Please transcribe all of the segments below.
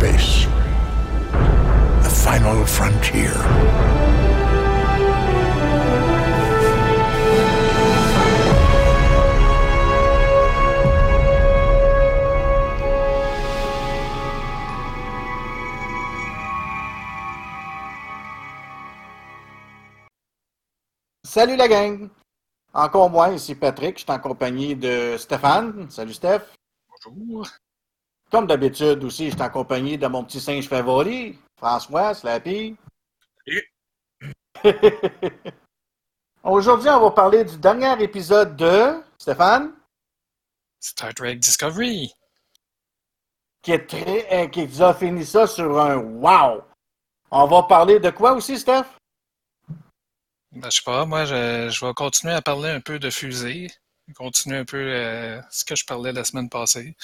space. The final frontier. Salut la gang! Encore moi, ici Patrick, je suis en compagnie de Stéphane. Salut Steph. Bonjour. Comme d'habitude aussi, je suis en compagnie de mon petit singe favori, François Slappy. Salut. Aujourd'hui, on va parler du dernier épisode de Stéphane, Star Trek Discovery. qui, est très, euh, qui a fini ça sur un wow! On va parler de quoi aussi, Steph? Ben, je sais pas, moi, je, je vais continuer à parler un peu de fusée. Continuer un peu euh, ce que je parlais la semaine passée.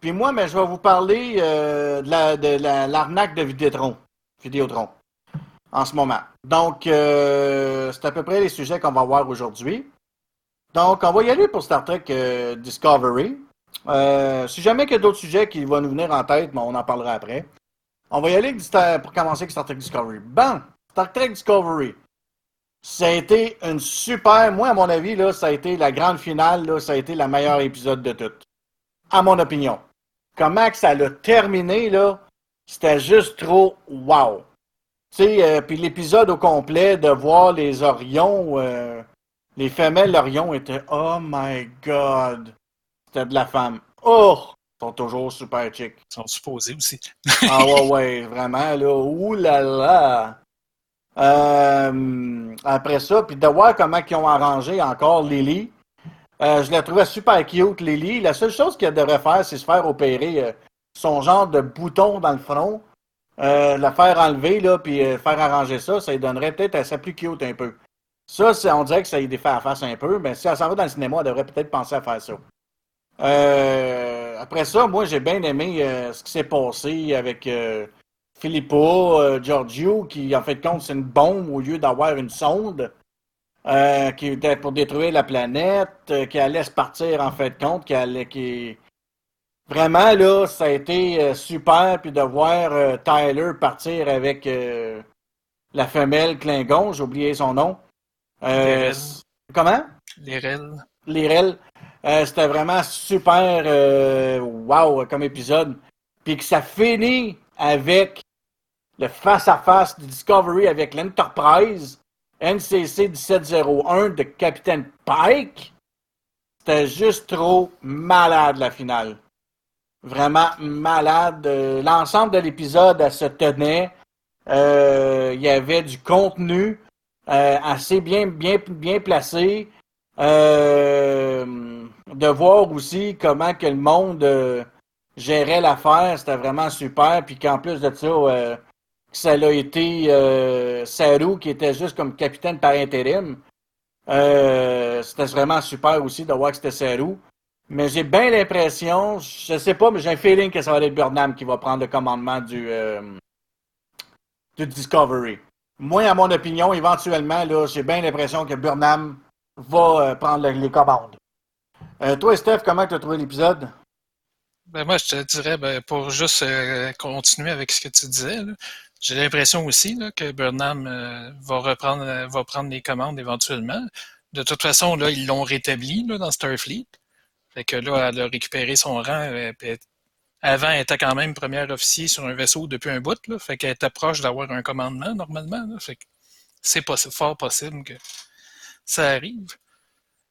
Puis moi, mais je vais vous parler euh, de la- de la- l'arnaque de Vidéotron, Vidéotron, en ce moment. Donc, euh, c'est à peu près les sujets qu'on va voir aujourd'hui. Donc, on va y aller pour Star Trek euh, Discovery. Euh, si jamais il y a d'autres sujets qui vont nous venir en tête, bon, on en parlera après. On va y aller pour commencer avec Star Trek Discovery. Bon, Star Trek Discovery. Ça a été une super, moi à mon avis, là, ça a été la grande finale, là, ça a été la meilleure épisode de toutes. À mon opinion comment que ça l'a terminé, là, c'était juste trop wow. Tu sais, euh, puis l'épisode au complet, de voir les Orions, euh, les femelles Orions étaient « Oh my God! » C'était de la femme. Oh! Ils sont toujours super chic. Ils sont supposés aussi. Ah ouais, ouais, vraiment, là. Ouh là là! Euh, après ça, puis de voir comment ils ont arrangé encore Lily. Euh, je la trouvais super cute, Lily. La seule chose qu'elle devrait faire, c'est se faire opérer euh, son genre de bouton dans le front. Euh, la faire enlever, là, puis euh, faire arranger ça, ça lui donnerait peut-être assez plus cute un peu. Ça, on dirait que ça lui défait la face un peu, mais si elle s'en va dans le cinéma, elle devrait peut-être penser à faire ça. Euh, après ça, moi, j'ai bien aimé euh, ce qui s'est passé avec Filippo, Giorgio, qui, en fait, compte, c'est une bombe au lieu d'avoir une sonde euh, qui était pour détruire la planète, euh, qui allait se partir, en fait, compte, qui allait. Qui... Vraiment, là, ça a été euh, super, puis de voir Tyler partir avec la femelle Klingon, j'ai oublié son nom. Comment? Les REL. Lyrel. Euh, C'était vraiment super wow comme épisode. Puis que ça finit avec le face-à-face de Discovery avec l'Enterprise NCC 1701 de Capitaine Pike? C'était juste trop malade la finale. Vraiment malade. Euh, L'ensemble de l'épisode, se tenait. Euh, Il y avait du contenu euh, assez bien, bien, bien placé. De voir aussi comment que le monde gérait l'affaire, c'était vraiment super. Puis qu'en plus de ça, ça a été euh, qui était juste comme capitaine par intérim. Euh, c'était vraiment super aussi de voir que c'était Saru. Mais j'ai bien l'impression, je sais pas, mais j'ai un feeling que ça va être Burnham qui va prendre le commandement du, euh, Discovery. Moi, à mon opinion, éventuellement, là, j'ai bien l'impression que Burnham va euh, prendre le- les commandes. Toi, Steph, comment tu as trouvé l'épisode? Ben, moi, je te dirais, ben, pour juste continuer avec ce que tu disais, j'ai l'impression aussi que Burnham euh, va reprendre euh, prendre les commandes éventuellement. De toute façon, ils l'ont rétabli dans Starfleet. Fait que là, elle a récupéré son rang. euh, avant, elle était quand même premier officier sur un vaisseau depuis un bout. Là, fait qu'elle était proche d'avoir un commandement normalement. Fait que c'est fort possible que ça arrive.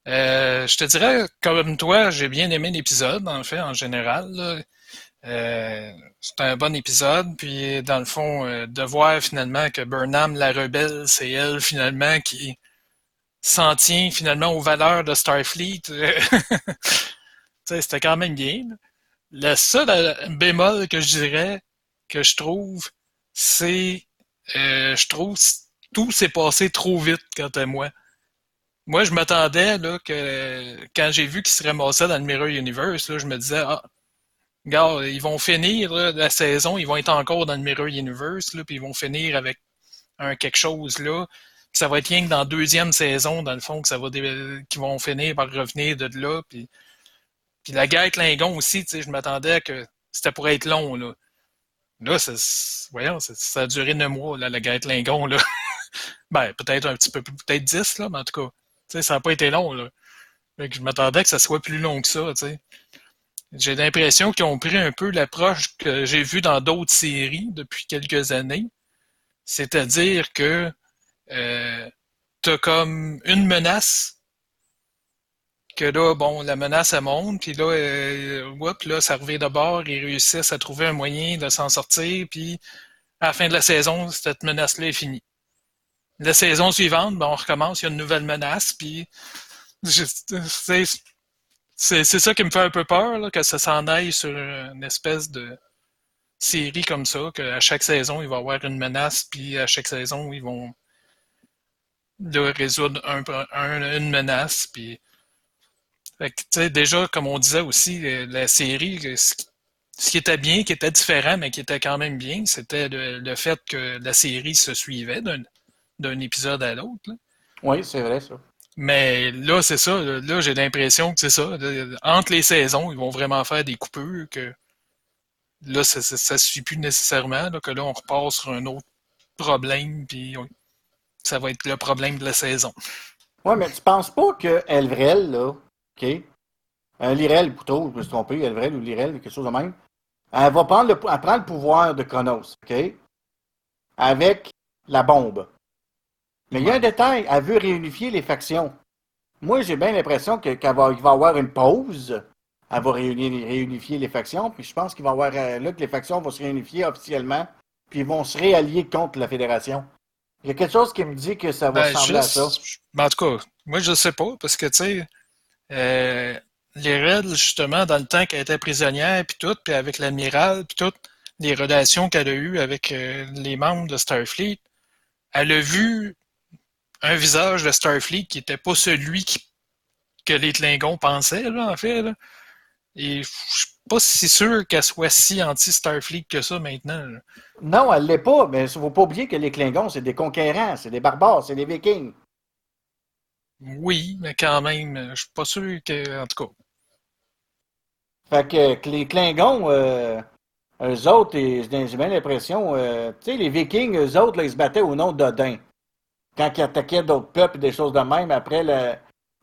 Je te dirais, comme toi, j'ai bien aimé l'épisode, en fait, en général. Euh, c'est un bon épisode, puis dans le fond, euh, de voir finalement que Burnham, la rebelle, c'est elle finalement qui s'en tient finalement aux valeurs de Starfleet. C'était quand même bien. Le seul euh, bémol que je dirais, que je trouve, c'est, euh, je trouve, tout s'est passé trop vite quant à moi. Moi, je m'attendais que quand j'ai vu qu'ils se ramassaient dans le Mirror Universe, là, je me disais ah, regarde, ils vont finir la saison, ils vont être encore dans le Mirror Universe, là, puis ils vont finir avec un quelque chose là. Puis ça va être rien que dans la deuxième saison, dans le fond, que ça va qu'ils vont finir par revenir de là. Puis, puis la guerre Klingon aussi, tu sais, je m'attendais que c'était pour être long, là. Là, ça, voyons, ça, a duré neuf mois, là, la guerre de Lingon, là. ben, peut-être un petit peu plus, peut-être dix, là, mais en tout cas, tu sais, ça n'a pas été long, là. je m'attendais que ça soit plus long que ça, tu sais. J'ai l'impression qu'ils ont pris un peu l'approche que j'ai vue dans d'autres séries depuis quelques années. C'est-à-dire que euh, tu as comme une menace que là, bon, la menace, elle monte, puis là, euh, là, ça revient de bord, ils réussissent à trouver un moyen de s'en sortir, puis à la fin de la saison, cette menace-là est finie. La saison suivante, ben, on recommence, il y a une nouvelle menace, puis c'est ça qui me fait un peu peur, là, que ça s'en aille sur une espèce de série comme ça, qu'à chaque saison, il va y avoir une menace, puis à chaque saison, ils vont résoudre un, une menace, puis déjà, comme on disait aussi, euh, la série, euh, ce qui était bien, qui était différent, mais qui était quand même bien, c'était le, fait que la série se suivait d'un épisode à l'autre. Oui, c'est vrai, ça. Mais là, c'est ça. Là, j'ai l'impression que c'est ça. Entre les saisons, ils vont vraiment faire des coupures que là, ça ne suit plus nécessairement. que là, on repart sur un autre problème, puis ça va être le problème de la saison. Oui, mais tu penses pas que Elvrel, là, OK? Un Lirel, plutôt, je me suis trompé, Elvrel ou Lirel, quelque chose de même. Elle va prendre le, prend le pouvoir de Chronos, OK? Avec la bombe. Mais il y a un détail, elle veut réunifier les factions. Moi, j'ai bien l'impression qu'il va, y avoir une pause. Elle va réunifier les factions, puis je pense qu'il va y avoir euh, là que les factions vont se réunifier officiellement, puis ils vont se réallier contre la Fédération. Il y a quelque chose qui me dit que ça va ben, ressembler à ça. Ben, en tout cas, moi, je ne sais pas, parce que, tu sais, euh, les règles, justement, dans le temps qu'elle était prisonnière, puis tout, puis avec l'amiral, puis toutes les relations qu'elle a eues avec euh, les membres de Starfleet, elle a vu un visage de Starfleet qui n'était pas celui que les Klingons pensaient, là, en fait. Et je suis pas si sûr qu'elle soit si anti-Starfleet que ça maintenant. Non, elle l'est pas, mais il ne faut pas oublier que les Klingons, c'est des conquérants, c'est des barbares, c'est des vikings. Oui, mais quand même, je suis pas sûr que. En tout cas. Fait que, les Klingons, euh, eux autres, j'ai bien l'impression, euh, tu sais, les Vikings, eux autres, ils se battaient au nom d'Odin. Quand ils attaquaient d'autres peuples des choses de même, après, le,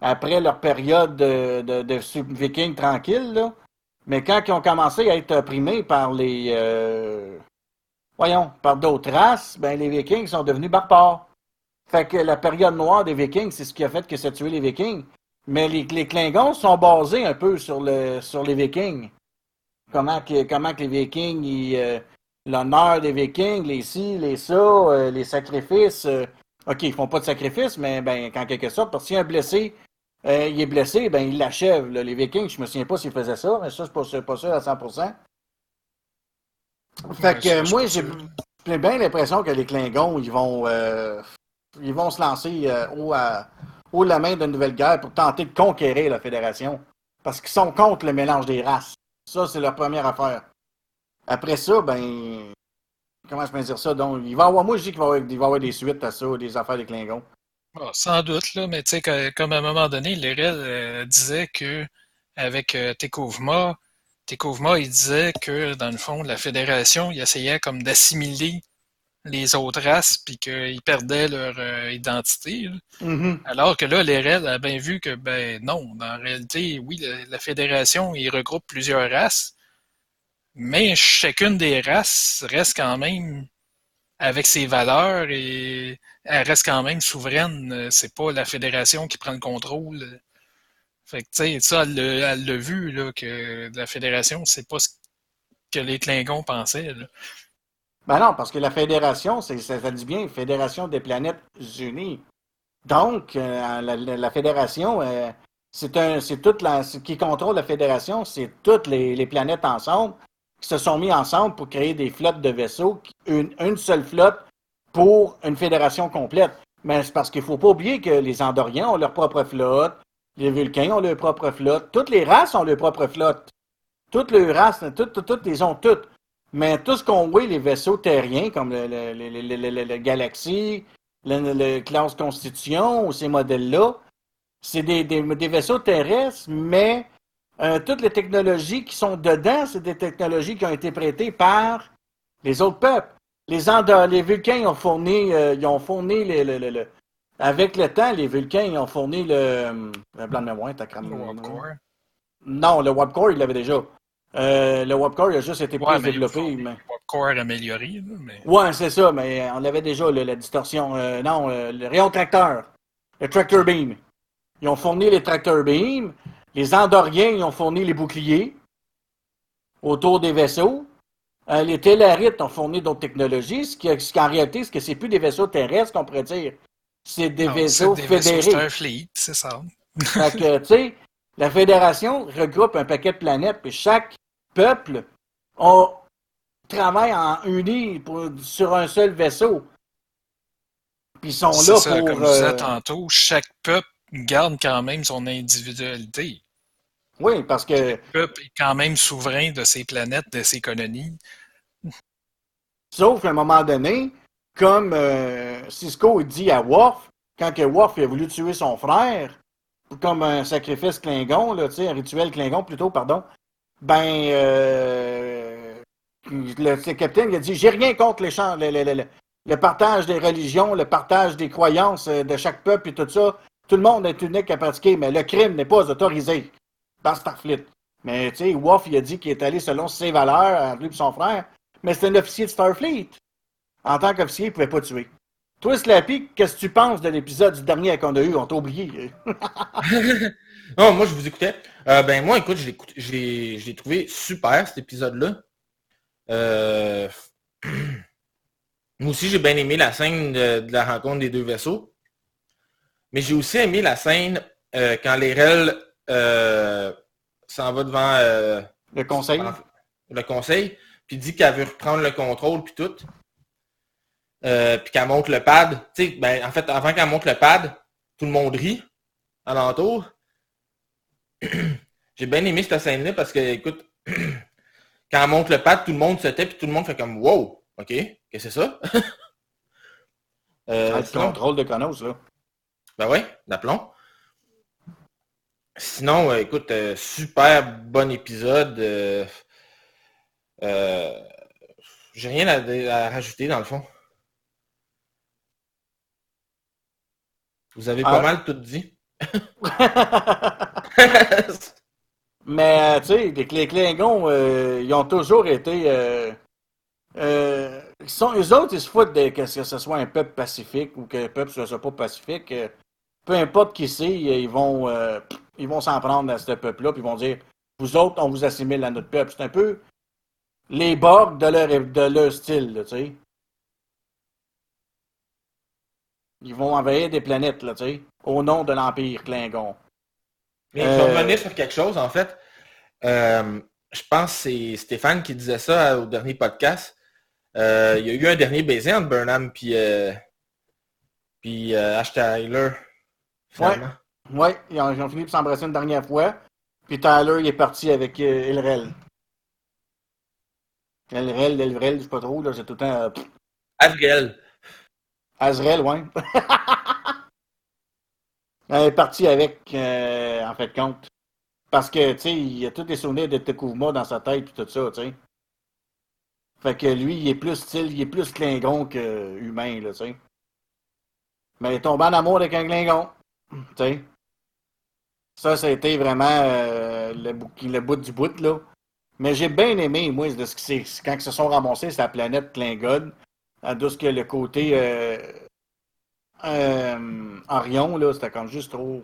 après leur période de, de, de Vikings tranquille, là. Mais quand ils ont commencé à être opprimés par les. Euh, voyons, par d'autres races, ben les Vikings sont devenus barbares. Fait que la période noire des Vikings, c'est ce qui a fait que ça a tué les Vikings. Mais les, les Klingons sont basés un peu sur, le, sur les Vikings. Comment que, comment que les Vikings, euh, l'honneur des Vikings, les ci, les ça, euh, les sacrifices. Euh, OK, ils font pas de sacrifices, mais ben, en quelque sorte, parce qu'il y a un blessé, il est blessé, ben, il l'achève. Les Vikings, je me souviens pas s'ils faisaient ça, mais ça, je suis pas, sûr à 100%. Fait que moi, j'ai bien l'impression que les Klingons, ils vont ils vont se lancer euh, haut, à, haut la main d'une nouvelle guerre pour tenter de conquérir la Fédération. Parce qu'ils sont contre le mélange des races. Ça, c'est leur première affaire. Après ça, ben. Comment je peux dire ça? Donc, il va avoir, moi, je dis qu'il va, y avoir des suites à ça, des affaires des Klingons. Ah, sans doute, là, mais tu sais, comme à un moment donné, Lérel euh, disait que avec euh, Tekovma, il disait que, dans le fond, la Fédération, il essayait comme d'assimiler les autres races puis qu'ils perdaient leur euh, identité. Mm-hmm. Alors que là, Reds a bien vu que ben non, en réalité, oui, la, fédération, il regroupe plusieurs races, mais chacune des races reste quand même avec ses valeurs et elle reste quand même souveraine. C'est pas la fédération qui prend le contrôle. Fait ça, elle l'a vu, que la fédération, c'est pas ce que les Klingons pensaient. Ben non, parce que la fédération, ça, dit bien Fédération des planètes unies. Donc, euh, la, fédération, euh, c'est toute la, ce qui contrôle la fédération, c'est toutes les, planètes ensemble se sont mis ensemble pour créer des flottes de vaisseaux, une, seule flotte pour une fédération complète. Mais c'est parce qu'il ne faut pas oublier que les Andoriens ont leur propre flotte, les Vulcains ont leur propre flotte, toutes les races ont leur propre flotte. Toutes les races, toutes, toutes les ont toutes. Mais tout ce qu'on voit, les vaisseaux terriens, comme le, le, le, le Galaxy, le, classe Constitution ou ces modèles-là, c'est des, des, vaisseaux terrestres, mais euh, toutes les technologies qui sont dedans, c'est des technologies qui ont été prêtées par les autres peuples. Les, Andor les Vulcains ont fourni, euh, ils ont fourni avec le temps, les Vulcains ils ont fourni le, le blanc de mémoire, t'as Le. Non, le Warp Core, il l'avait déjà. Euh, le Warp Core, il a juste été Ouais, plus mais développé. mais... Le Warp Core amélioré, mais... Ouais, c'est ça, mais on l'avait déjà, la distorsion. Euh, non, euh, le rayon tracteur. Le tractor beam. Ils ont fourni les tractor beam. Les Andoriens, ils ont fourni les boucliers autour des vaisseaux. Euh, les Tellarites ont fourni d'autres technologies, ce qui- ce qu'en réalité, ce que c'est plus des vaisseaux terrestres qu'on pourrait dire. C'est des Non, vaisseaux c'est des vaisseaux fédérés. Starfleet, c'est ça. Fait que, tu sais, la fédération regroupe un paquet de planètes, puis chaque peuple a, travaille en uni pour- sur un seul vaisseau. Puis ils sont C'est là ça, pour. comme je disais euh, tantôt, chaque peuple garde quand même son individualité. oui, parce que Le peuple est quand même souverain de ses planètes, de ses colonies. Sauf qu'à un moment donné, comme euh, Cisco dit à Worf, quand que Worf a voulu tuer son frère, comme un sacrifice Klingon, là, un rituel Klingon plutôt, pardon, ben, euh, le, le capitaine il a dit J'ai rien contre les champs, le, le- le- le partage des religions, le partage des croyances euh, de chaque peuple et tout ça. Tout le monde est unique à pratiquer, mais le crime n'est pas autorisé dans Starfleet. Mais tu sais, Worf, il a dit qu'il est allé selon ses valeurs, lui et son frère, mais c'est un officier de Starfleet. En tant qu'officier, il ne pouvait pas tuer. Toi, Slappy, qu'est-ce que tu penses de l'épisode du dernier qu'on a eu? On t'a oublié. Non, moi, je vous écoutais. Euh, ben, moi, écoute, je l'ai trouvé super, cet épisode-là. Euh, Moi aussi, j'ai bien aimé la scène de la rencontre des deux vaisseaux. Mais j'ai aussi aimé la scène euh, quand l'Erel euh, s'en va devant euh, Le conseil. le conseil, puis dit qu'elle veut reprendre le contrôle, puis tout. Euh, puis qu'elle monte le pad. Ben, en fait, avant qu'elle monte le pad, tout le monde rit alentour. J'ai bien aimé cette scène-là parce que, écoute, quand elle monte le pad, tout le monde se tait, puis tout le monde fait comme Wow, ok, qu'est-ce que c'est ça? Euh, Ah, le sinon- contrôle de Conos, là. Ben ouais, d'aplomb. Sinon, euh, écoute, euh, super bon épisode. euh, J'ai rien à, à rajouter dans le fond. Vous avez pas mal tout dit. Mais, tu sais, les, les Klingons, ils ont toujours été... Ils sont, eux autres, ils se foutent de, que ce soit un peuple pacifique ou que le peuple ne soit pas pacifique. Peu importe qui c'est, ils vont euh, ils vont s'en prendre à ce peuple-là, puis ils vont dire, vous autres, on vous assimile à notre peuple. C'est un peu les Borg de leur, de leur style, tu sais. Ils vont envahir des planètes, là, tu sais, au nom de l'Empire Klingon. Mais je Euh, vais revenir sur quelque chose, en fait. Euh, je pense que c'est Stéphane qui disait ça au dernier podcast. Euh, il y a eu un dernier baiser entre Burnham puis, puis Ash Tyler. Finalement. Oui, ils ont, ils ont fini par s'embrasser une dernière fois. Puis Tyler, il est parti avec euh, Elrel. Elrel, Elrel, je sais pas trop, là, c'est tout le temps... euh, pff, Azrael. Azrael, ouais. Elle est partie avec, euh, en fait, compte. Parce que, tu sais, il y a tous les souvenirs de Tekuvma dans sa tête, puis tout ça, tu sais. Fait que lui, il est plus style, il est plus Klingon que humain, là, tu sais. Mais il est tombé en amour avec un Klingon, tu sais. Ça, ça a été vraiment euh, le, bout, du bout, là. Mais j'ai bien aimé, moi, de ce c'est. Quand ils se sont ramassés sur la planète Klingon, ce que le côté euh, euh, Orion, là, c'était comme juste trop.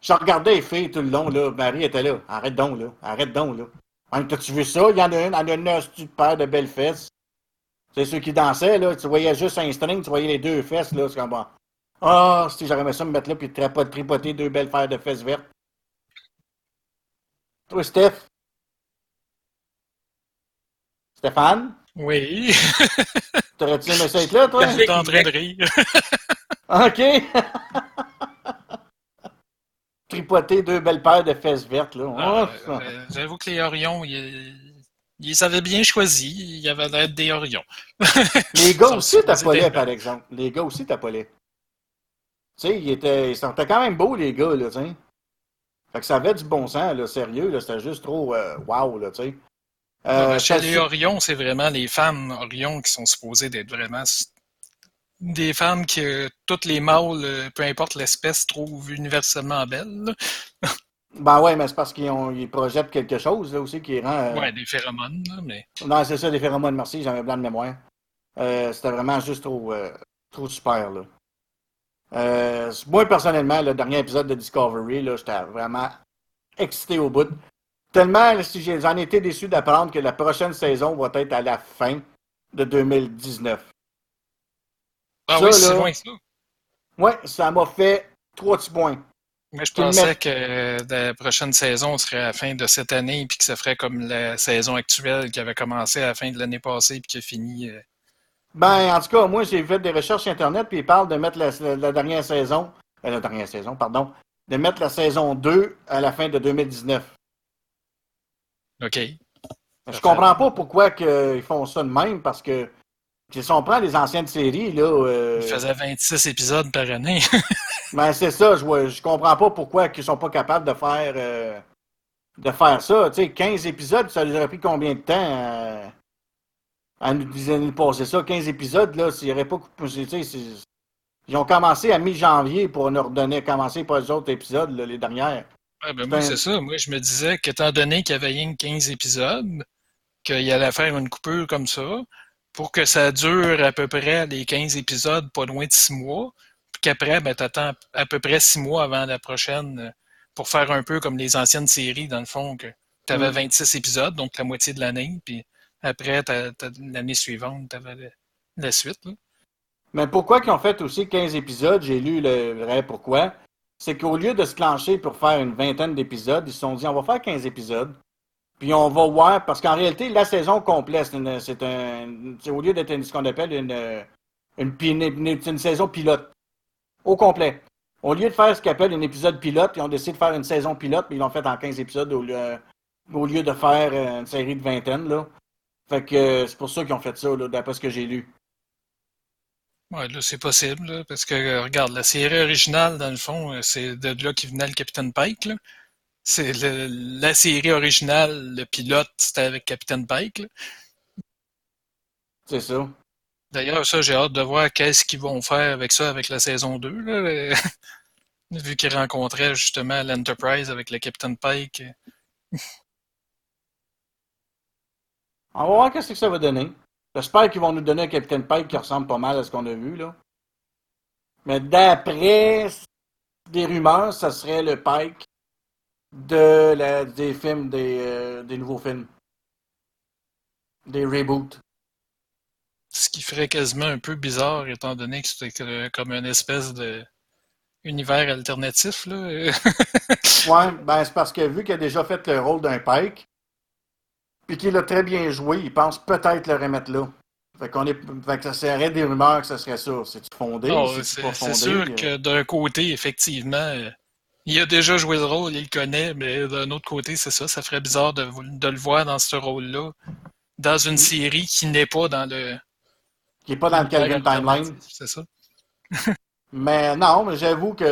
Je regardais les filles tout le long, là. Marie était là. Arrête donc, là. Arrête donc, là. T'as-tu vu ça? Il y en a une, elle a une hostie de paire de belles fesses. C'est ceux qui dansaient, là. Tu voyais juste un string, tu voyais les deux fesses, là. C'est comme bon. Ah, si j'aurais aimé ça me mettre là puis tripoter, tripoter deux belles paires de fesses vertes. Toi, Steph? Stéphane? Oui, T'aurais-tu aimé ça être là, toi? j'étais en train de rire. OK. Tripoter deux belles paires de fesses vertes, là. Ah, Oh, ça. euh, J'avoue que les Orions, ils, ils avaient bien choisi. Ils avaient l'air des Orions. Les gars aussi supposés par exemple. Les gars aussi t'appelaient. Tu sais, ils étaient, ils quand même beaux, les gars, là, tu sais. Fait que ça avait du bon sens, là, sérieux, là, c'était juste trop euh, wow, là, tu sais. Euh, chez les Orions, c'est vraiment les femmes Orions qui sont supposées d'être vraiment des femmes que toutes les mâles, euh, peu importe l'espèce, trouvent universellement belles. Ben ouais, mais c'est parce qu'ils ont- ils projettent quelque chose, là, aussi, qui rend... euh, Ouais, des phéromones, là, mais Non, c'est ça, les phéromones, merci, j'avais blanc de mémoire. Euh, c'était vraiment juste trop, trop super, là. Euh, moi, personnellement, le dernier épisode de Discovery, j'étais vraiment excité au bout. Tellement, si j'en étais déçu d'apprendre que la prochaine saison va être à la fin de 2019. ah Ça, oui, c'est loin que ça. Ouais, ça m'a fait trois petits points. Mais je pensais que euh, la prochaine saison serait à la fin de cette année, puis que ça ferait comme la saison actuelle qui avait commencé à la fin de l'année passée, puis qui a fini. Euh, Ben, en tout cas, moi, j'ai fait des recherches Internet, puis ils parlent de mettre la, la dernière saison, euh, la dernière saison, pardon, de mettre la saison 2 à la fin de 2019. OK. Je comprends pas pourquoi que ils font ça de même, parce que si on prend les anciennes séries, là, euh, Il faisait 26 épisodes par année. ben c'est ça, je, vois- je comprends pas pourquoi ils sont pas capables de faire euh, de faire ça. Tu sais, 15 épisodes, ça leur aurait pris combien de temps à nous, à nous passer ça? 15 épisodes, là, s'il n'y aurait pas coupé- tu Ils ont commencé à mi-janvier pour nous redonner, commencer pour les autres épisodes, là, les dernières. Ouais, ben moi, c'est ça. Moi, je me disais qu'étant donné qu'il y avait rien que 15 épisodes, qu'il allait faire une coupure comme ça, pour que ça dure à peu près les 15 épisodes, pas loin de 6 mois, puis qu'après, ben, t'attends à peu près 6 mois avant la prochaine pour faire un peu comme les anciennes séries, dans le fond, que t'avais Mm. 26 épisodes, donc la moitié de l'année, puis après, l'année suivante, t'avais la, la suite. là. Mais pourquoi qu'ils ont fait aussi 15 épisodes, j'ai lu le vrai pourquoi, c'est qu'au lieu de se clencher pour faire une vingtaine d'épisodes, ils se sont dit on va faire 15 épisodes, puis on va voir, parce qu'en réalité, la saison complète, c'est un, au lieu d'être ce qu'on appelle une, une, saison pilote, au complet. Au lieu de faire ce qu'ils appellent un épisode pilote, ils ont décidé de faire une saison pilote, puis ils l'ont fait en 15 épisodes au lieu, au lieu de faire euh, une série de vingtaine, là. Fait que euh, c'est pour ça qu'ils ont fait ça, là, d'après ce que j'ai lu. Ouais, là, c'est possible, là, parce que, euh, regarde, la série originale, dans le fond, euh, c'est de là qui venait le Capitaine Pike, là. C'est la série originale, le pilote, c'était avec Capitaine Pike. C'est ça. D'ailleurs, ça, j'ai hâte de voir qu'est-ce qu'ils vont faire avec ça, avec la saison 2, là. Vu qu'ils rencontraient justement l'Enterprise avec le Capitaine Pike. On va voir qu'est-ce que ça va donner. J'espère qu'ils vont nous donner un Capitaine Pike qui ressemble pas mal à ce qu'on a vu, là. Mais d'après des rumeurs, ça serait le Pike de la- des films, des, euh, des nouveaux films. Des reboots. Ce qui ferait quasiment un peu bizarre, étant donné que c'était comme une espèce de univers alternatif, là. Ouais, ben c'est parce que vu qu'il a déjà fait le rôle d'un Pike, puis qu'il a très bien joué, il pense peut-être le remettre là. Fait qu'on est. Fait que ça serait des rumeurs que ça serait ça. C'est-tu fondé? C'est pas c'est fondé? sûr Euh, que d'un côté, effectivement, il a déjà joué le rôle, il le connaît, mais d'un autre côté, c'est ça, ça ferait bizarre de, de le voir dans ce rôle-là, dans une série qui n'est pas dans le. Qui n'est pas dans le Calvin Timeline. C'est ça. Mais non, mais j'avoue que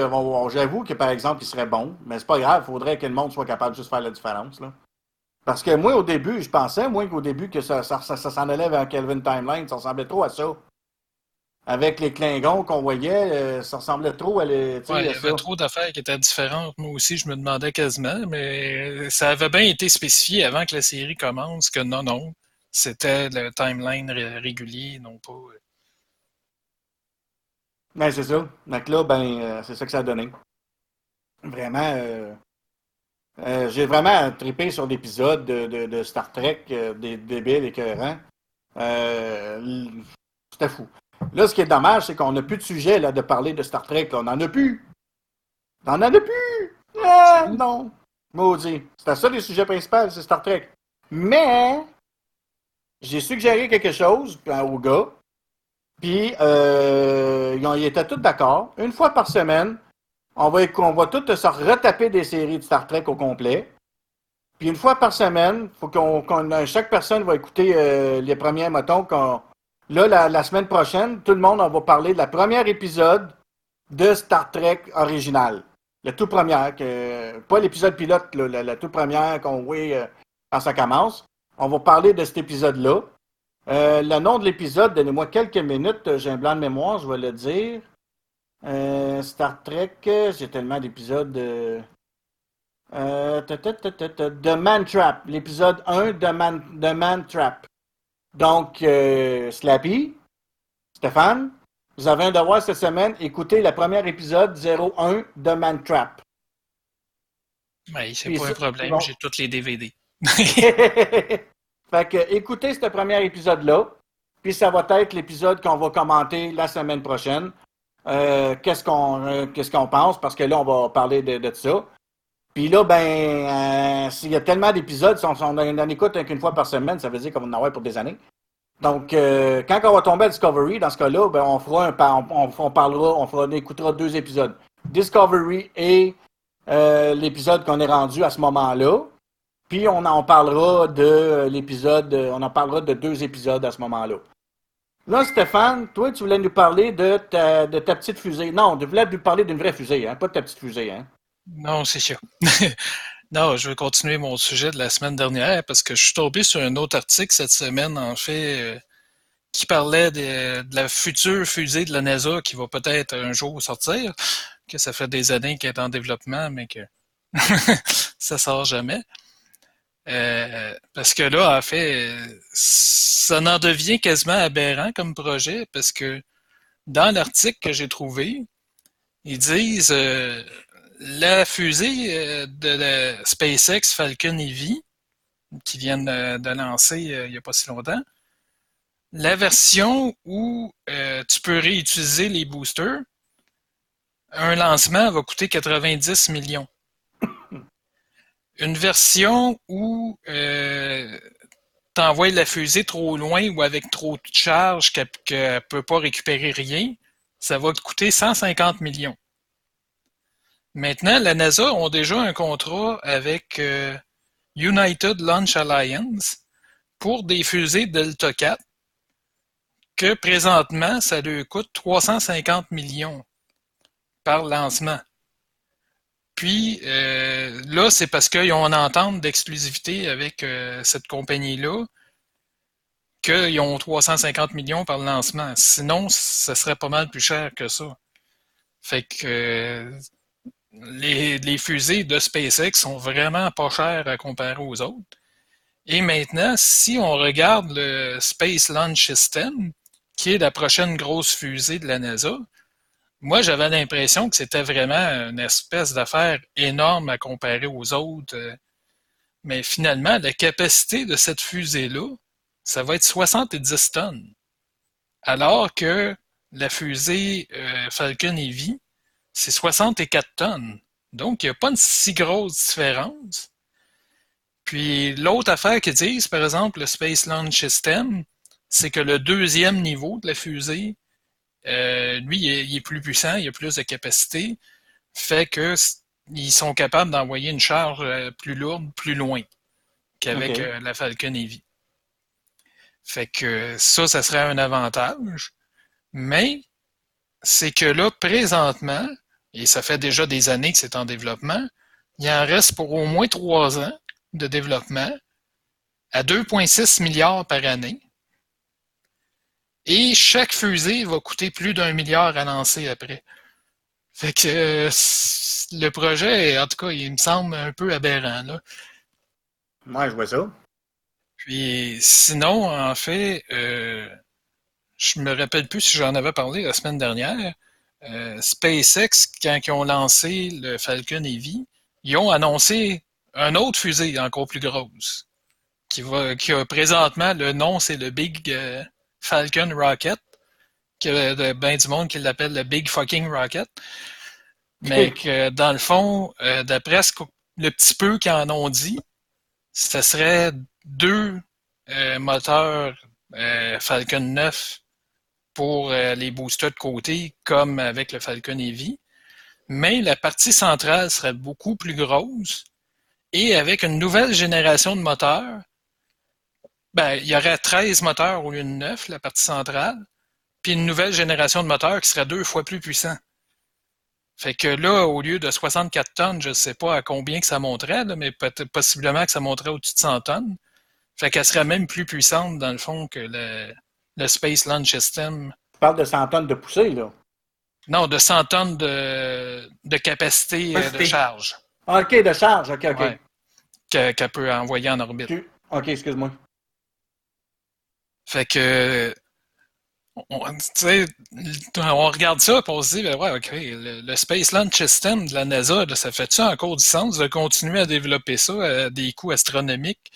j'avoue que par exemple, il serait bon, mais c'est pas grave, il faudrait que le monde soit capable de juste faire la différence. Là. Parce que moi, au début, je pensais, moi, qu'au début, que ça, ça, ça, ça s'en allait vers Calvin Timeline, ça ressemblait trop à ça. Avec les Klingons qu'on voyait, euh, ça ressemblait trop à, le, tu sais, Ouais, il y ça. avait trop d'affaires qui étaient différentes. Moi aussi, je me demandais quasiment, mais ça avait bien été spécifié avant que la série commence que non, non, c'était le timeline ré- régulier, non pas. euh, Ben, c'est ça. Donc là, ben, euh, c'est ça que ça a donné. Vraiment, euh, euh, j'ai vraiment trippé sur l'épisode de, Star Trek, euh, des débiles écœurants. Euh, C'était fou. Là, ce qui est dommage, c'est qu'on n'a plus de sujet là, de parler de Star Trek. On n'en a plus. On n'en a plus. Ah, non. Maudit. C'était ça les sujets principaux, c'est Star Trek. Mais, j'ai suggéré quelque chose euh, aux gars. Puis, euh, ils étaient tous d'accord. Une fois par semaine, on va, on va tous se retaper des séries de Star Trek au complet. Puis, une fois par semaine, faut qu'on, chaque personne va écouter euh, les premiers, qu'on, là, la, semaine prochaine, tout le monde, on va parler de la première épisode de Star Trek original. la toute première, que, pas l'épisode pilote, la, la, toute première qu'on voit euh, quand ça commence. On va parler de cet épisode-là. Euh, le nom de l'épisode, donnez-moi quelques minutes, j'ai un blanc de mémoire, je vais le dire. Euh, Star Trek, j'ai tellement d'épisodes. The Man Trap, l'épisode 1 de Man, de Man Trap. Donc, Slappy, Stéphane, vous avez un devoir cette semaine, écoutez le premier épisode 01 de Man Trap. Oui, c'est pas un problème, j'ai tous les DVD. fait que écoutez ce premier épisode-là, puis ça va être l'épisode qu'on va commenter la semaine prochaine. Euh, qu'est-ce qu'on euh, qu'est-ce qu'on pense, parce que là, on va parler de, ça. Puis là, ben, euh, s'il y a tellement d'épisodes, on, on en écoute qu'une fois par semaine, ça veut dire qu'on en avoir pour des années. Donc, quand on va tomber à Discovery, dans ce cas-là, ben, on fera un, on, on, parlera, on, écoutera deux épisodes. Discovery et l'épisode qu'on est rendu à ce moment-là. Puis on en parlera de l'épisode, on en parlera de deux épisodes à ce moment-là. Là, Stéphane, toi, tu voulais nous parler de ta, de petite fusée. Non, tu voulais nous parler d'une vraie fusée, hein, pas de ta petite fusée. Hein? Non, c'est sûr. Non, je vais continuer mon sujet de la semaine dernière parce que je suis tombé sur un autre article cette semaine, en fait, euh, qui parlait de, la future fusée de la NASA qui va peut-être un jour sortir, que ça fait des années qu'elle est en développement, mais que ça sort jamais. Euh, parce que là, en fait, ça en devient quasiment aberrant comme projet parce que dans l'article que j'ai trouvé, ils disent euh, la fusée euh, de SpaceX Falcon Heavy, qui vient de, lancer euh, il n'y a pas si longtemps, la version où euh, tu peux réutiliser les boosters, un lancement va coûter 90 millions. Une version où tu envoies la fusée trop loin ou avec trop de charge qu'elle ne peut pas récupérer rien, ça va te coûter 150 millions. Maintenant, la NASA ont déjà un contrat avec euh, United Launch Alliance pour des fusées Delta 4 que présentement, ça lui coûte 350 millions par lancement. Puis euh, là, c'est parce qu'ils ont une entente d'exclusivité avec euh, cette compagnie-là qu'ils ont 350 millions par lancement. Sinon, ça serait pas mal plus cher que ça. Fait que les, fusées de SpaceX sont vraiment pas chères à comparer aux autres. Et maintenant, si on regarde le Space Launch System, qui est la prochaine grosse fusée de la NASA, moi, j'avais l'impression que c'était vraiment une espèce d'affaire énorme à comparer aux autres. Mais finalement, la capacité de cette fusée-là, ça va être 70 tonnes. Alors que la fusée euh, Falcon Heavy, c'est 64 tonnes. Donc, il n'y a pas une si grosse différence. Puis, l'autre affaire qu'ils disent, par exemple, le Space Launch System, c'est que le deuxième niveau de la fusée, euh, lui, il est, plus puissant, il a plus de capacité, fait que ils sont capables d'envoyer une charge euh, plus lourde plus loin qu'avec euh, la Falcon Heavy. Fait que ça, ça serait un avantage. Mais c'est que là, présentement, et ça fait déjà des années que c'est en développement, il en reste pour au moins trois ans de développement à 2,6 milliards par année. Et chaque fusée va coûter plus d'un milliard à lancer après. Fait que euh, le projet, en tout cas, il me semble un peu aberrant. Là. Moi, je vois ça. Puis sinon, en fait, euh, je me rappelle plus si j'en avais parlé la semaine dernière. Euh, SpaceX, quand ils ont lancé le Falcon Heavy, ils ont annoncé un autre fusée encore plus grosse, qui, va, qui a présentement, le nom, c'est le Big euh, Falcon Rocket, que de ben du monde qui l'appelle le Big Fucking Rocket. Mais que dans le fond, euh, d'après le petit peu qu'ils en ont dit, ce serait deux moteurs Falcon 9 pour euh, les boosters de côté, comme avec le Falcon Heavy. Mais la partie centrale serait beaucoup plus grosse et avec une nouvelle génération de moteurs, ben, il y aurait 13 moteurs au lieu de 9, la partie centrale, puis une nouvelle génération de moteurs qui serait deux fois plus puissant. Fait que là, au lieu de 64 tonnes, je ne sais pas à combien que ça monterait, là, mais possiblement que ça monterait au-dessus de 100 tonnes. Fait qu'elle serait même plus puissante, dans le fond, que le, le Space Launch System. Tu parles de 100 tonnes de poussée, là. Non, de 100 tonnes de, de capacité, euh, de charge Ah, OK, de charge, OK, OK. Ouais. qu'elle peut envoyer en orbite. OK, excuse-moi. Fait que, on, tu sais, on regarde ça et on se dit, ben ouais, OK, le, le Space Launch System de la NASA, là, ça fait-tu encore du sens de continuer à développer ça à des coûts astronomiques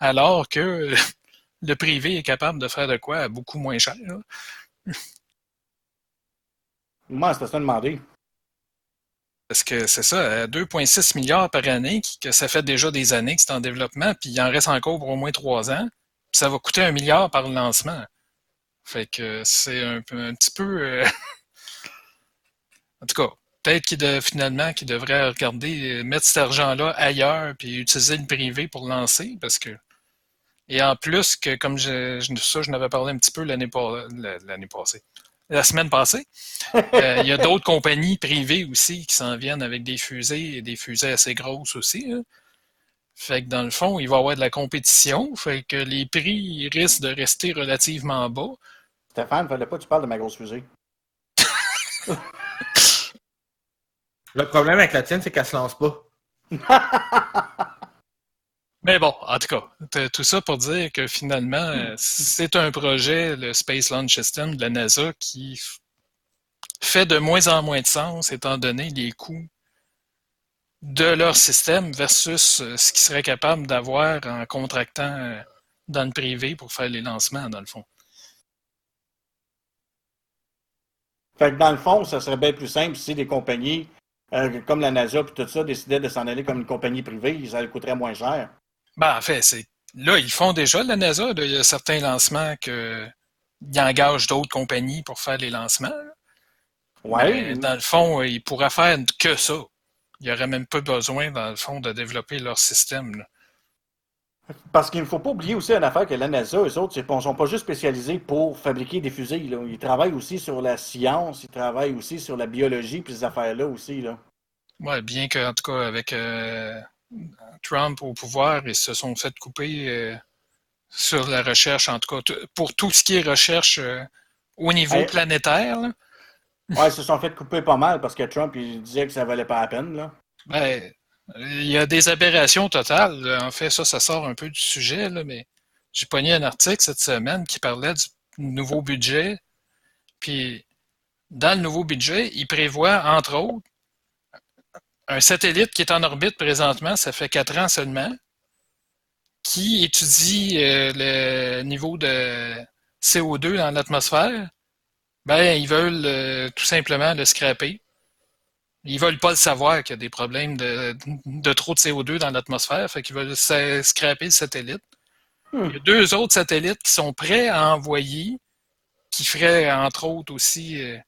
alors que le privé est capable de faire de quoi à beaucoup moins cher? là? Moi, c'était ça de demander. Parce que c'est ça, à 2,6 milliards par année, que ça fait déjà des années que c'est en développement, puis il en reste encore pour au moins trois ans, ça va coûter un milliard par lancement. Fait que c'est un, petit peu... euh, en tout cas, peut-être qu'il de, finalement qu'il devrait regarder, euh, mettre cet argent-là ailleurs, puis utiliser le privé pour lancer, parce que... Et en plus, que comme je, je- ça, je n'avais parlé un petit peu l'année l'année passée, la semaine passée, euh, il y a d'autres compagnies privées aussi qui s'en viennent avec des fusées et des fusées assez grosses aussi. là. Fait que dans le fond, il va y avoir de la compétition. Fait que les prix risquent de rester relativement bas. Stéphane, fallait pas que tu parles de ma grosse fusée. Le problème avec la tienne, c'est qu'elle se lance pas. Mais bon, en tout cas, tout ça pour dire que finalement, euh, c'est un projet, le Space Launch System de la NASA, qui fait de moins en moins de sens étant donné les coûts de leur système versus euh, ce qu'ils seraient capables d'avoir en contractant euh, dans le privé pour faire les lancements, dans le fond. Fait que dans le fond, ça serait bien plus simple si des compagnies euh, comme la NASA et tout ça décidaient de s'en aller comme une compagnie privée, ça leur coûterait moins cher. Ben, en fait, c'est là, ils font déjà la NASA. là, il y a certains lancements que ils engagent d'autres compagnies pour faire les lancements. Mais dans le fond, ils pourraient faire que ça. Il n'y aurait même pas besoin, dans le fond, de développer leur système. là. Parce qu'il ne faut pas oublier aussi une affaire que la NASA, eux autres, ils ne sont pas juste spécialisés pour fabriquer des fusées. là. Ils travaillent aussi sur la science, ils travaillent aussi sur la biologie, puis ces affaires-là aussi. Là. Ouais, bien qu'en tout cas, avec euh, Trump au pouvoir, ils se sont fait couper euh, sur la recherche, en tout cas, pour tout ce qui est recherche euh, au niveau Hey. planétaire. là. Ouais, ils se sont fait couper pas mal parce que Trump, il disait que ça valait pas la peine. Là. Ben, il y a des aberrations totales. En fait, ça, ça sort un peu du sujet, là, mais j'ai pogné un article cette semaine qui parlait du nouveau budget. Puis, dans le nouveau budget, il prévoit, entre autres, un satellite qui est en orbite présentement, ça fait quatre ans seulement, qui étudie euh, le niveau de CO2 dans l'atmosphère. Ben, ils veulent euh, tout simplement le scraper. Ils veulent pas le savoir qu'il y a des problèmes de, de trop de CO2 dans l'atmosphère, fait qu'ils veulent scraper le satellite. Hmm. Il y a deux autres satellites qui sont prêts à envoyer, qui feraient entre autres aussi euh,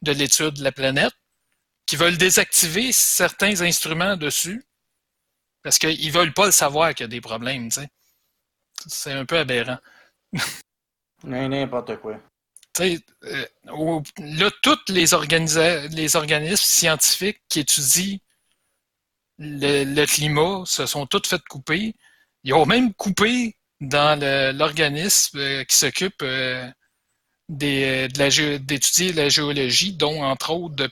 de l'étude de la planète, qui veulent désactiver certains instruments dessus, parce qu'ils veulent pas le savoir qu'il y a des problèmes, tu sais. C'est un peu aberrant. N'importe quoi. Euh, là, tous les, organismes scientifiques qui étudient le, climat se sont tous fait couper. Ils ont même coupé dans l'organisme euh, qui s'occupe euh, de d'étudier la géologie, dont entre autres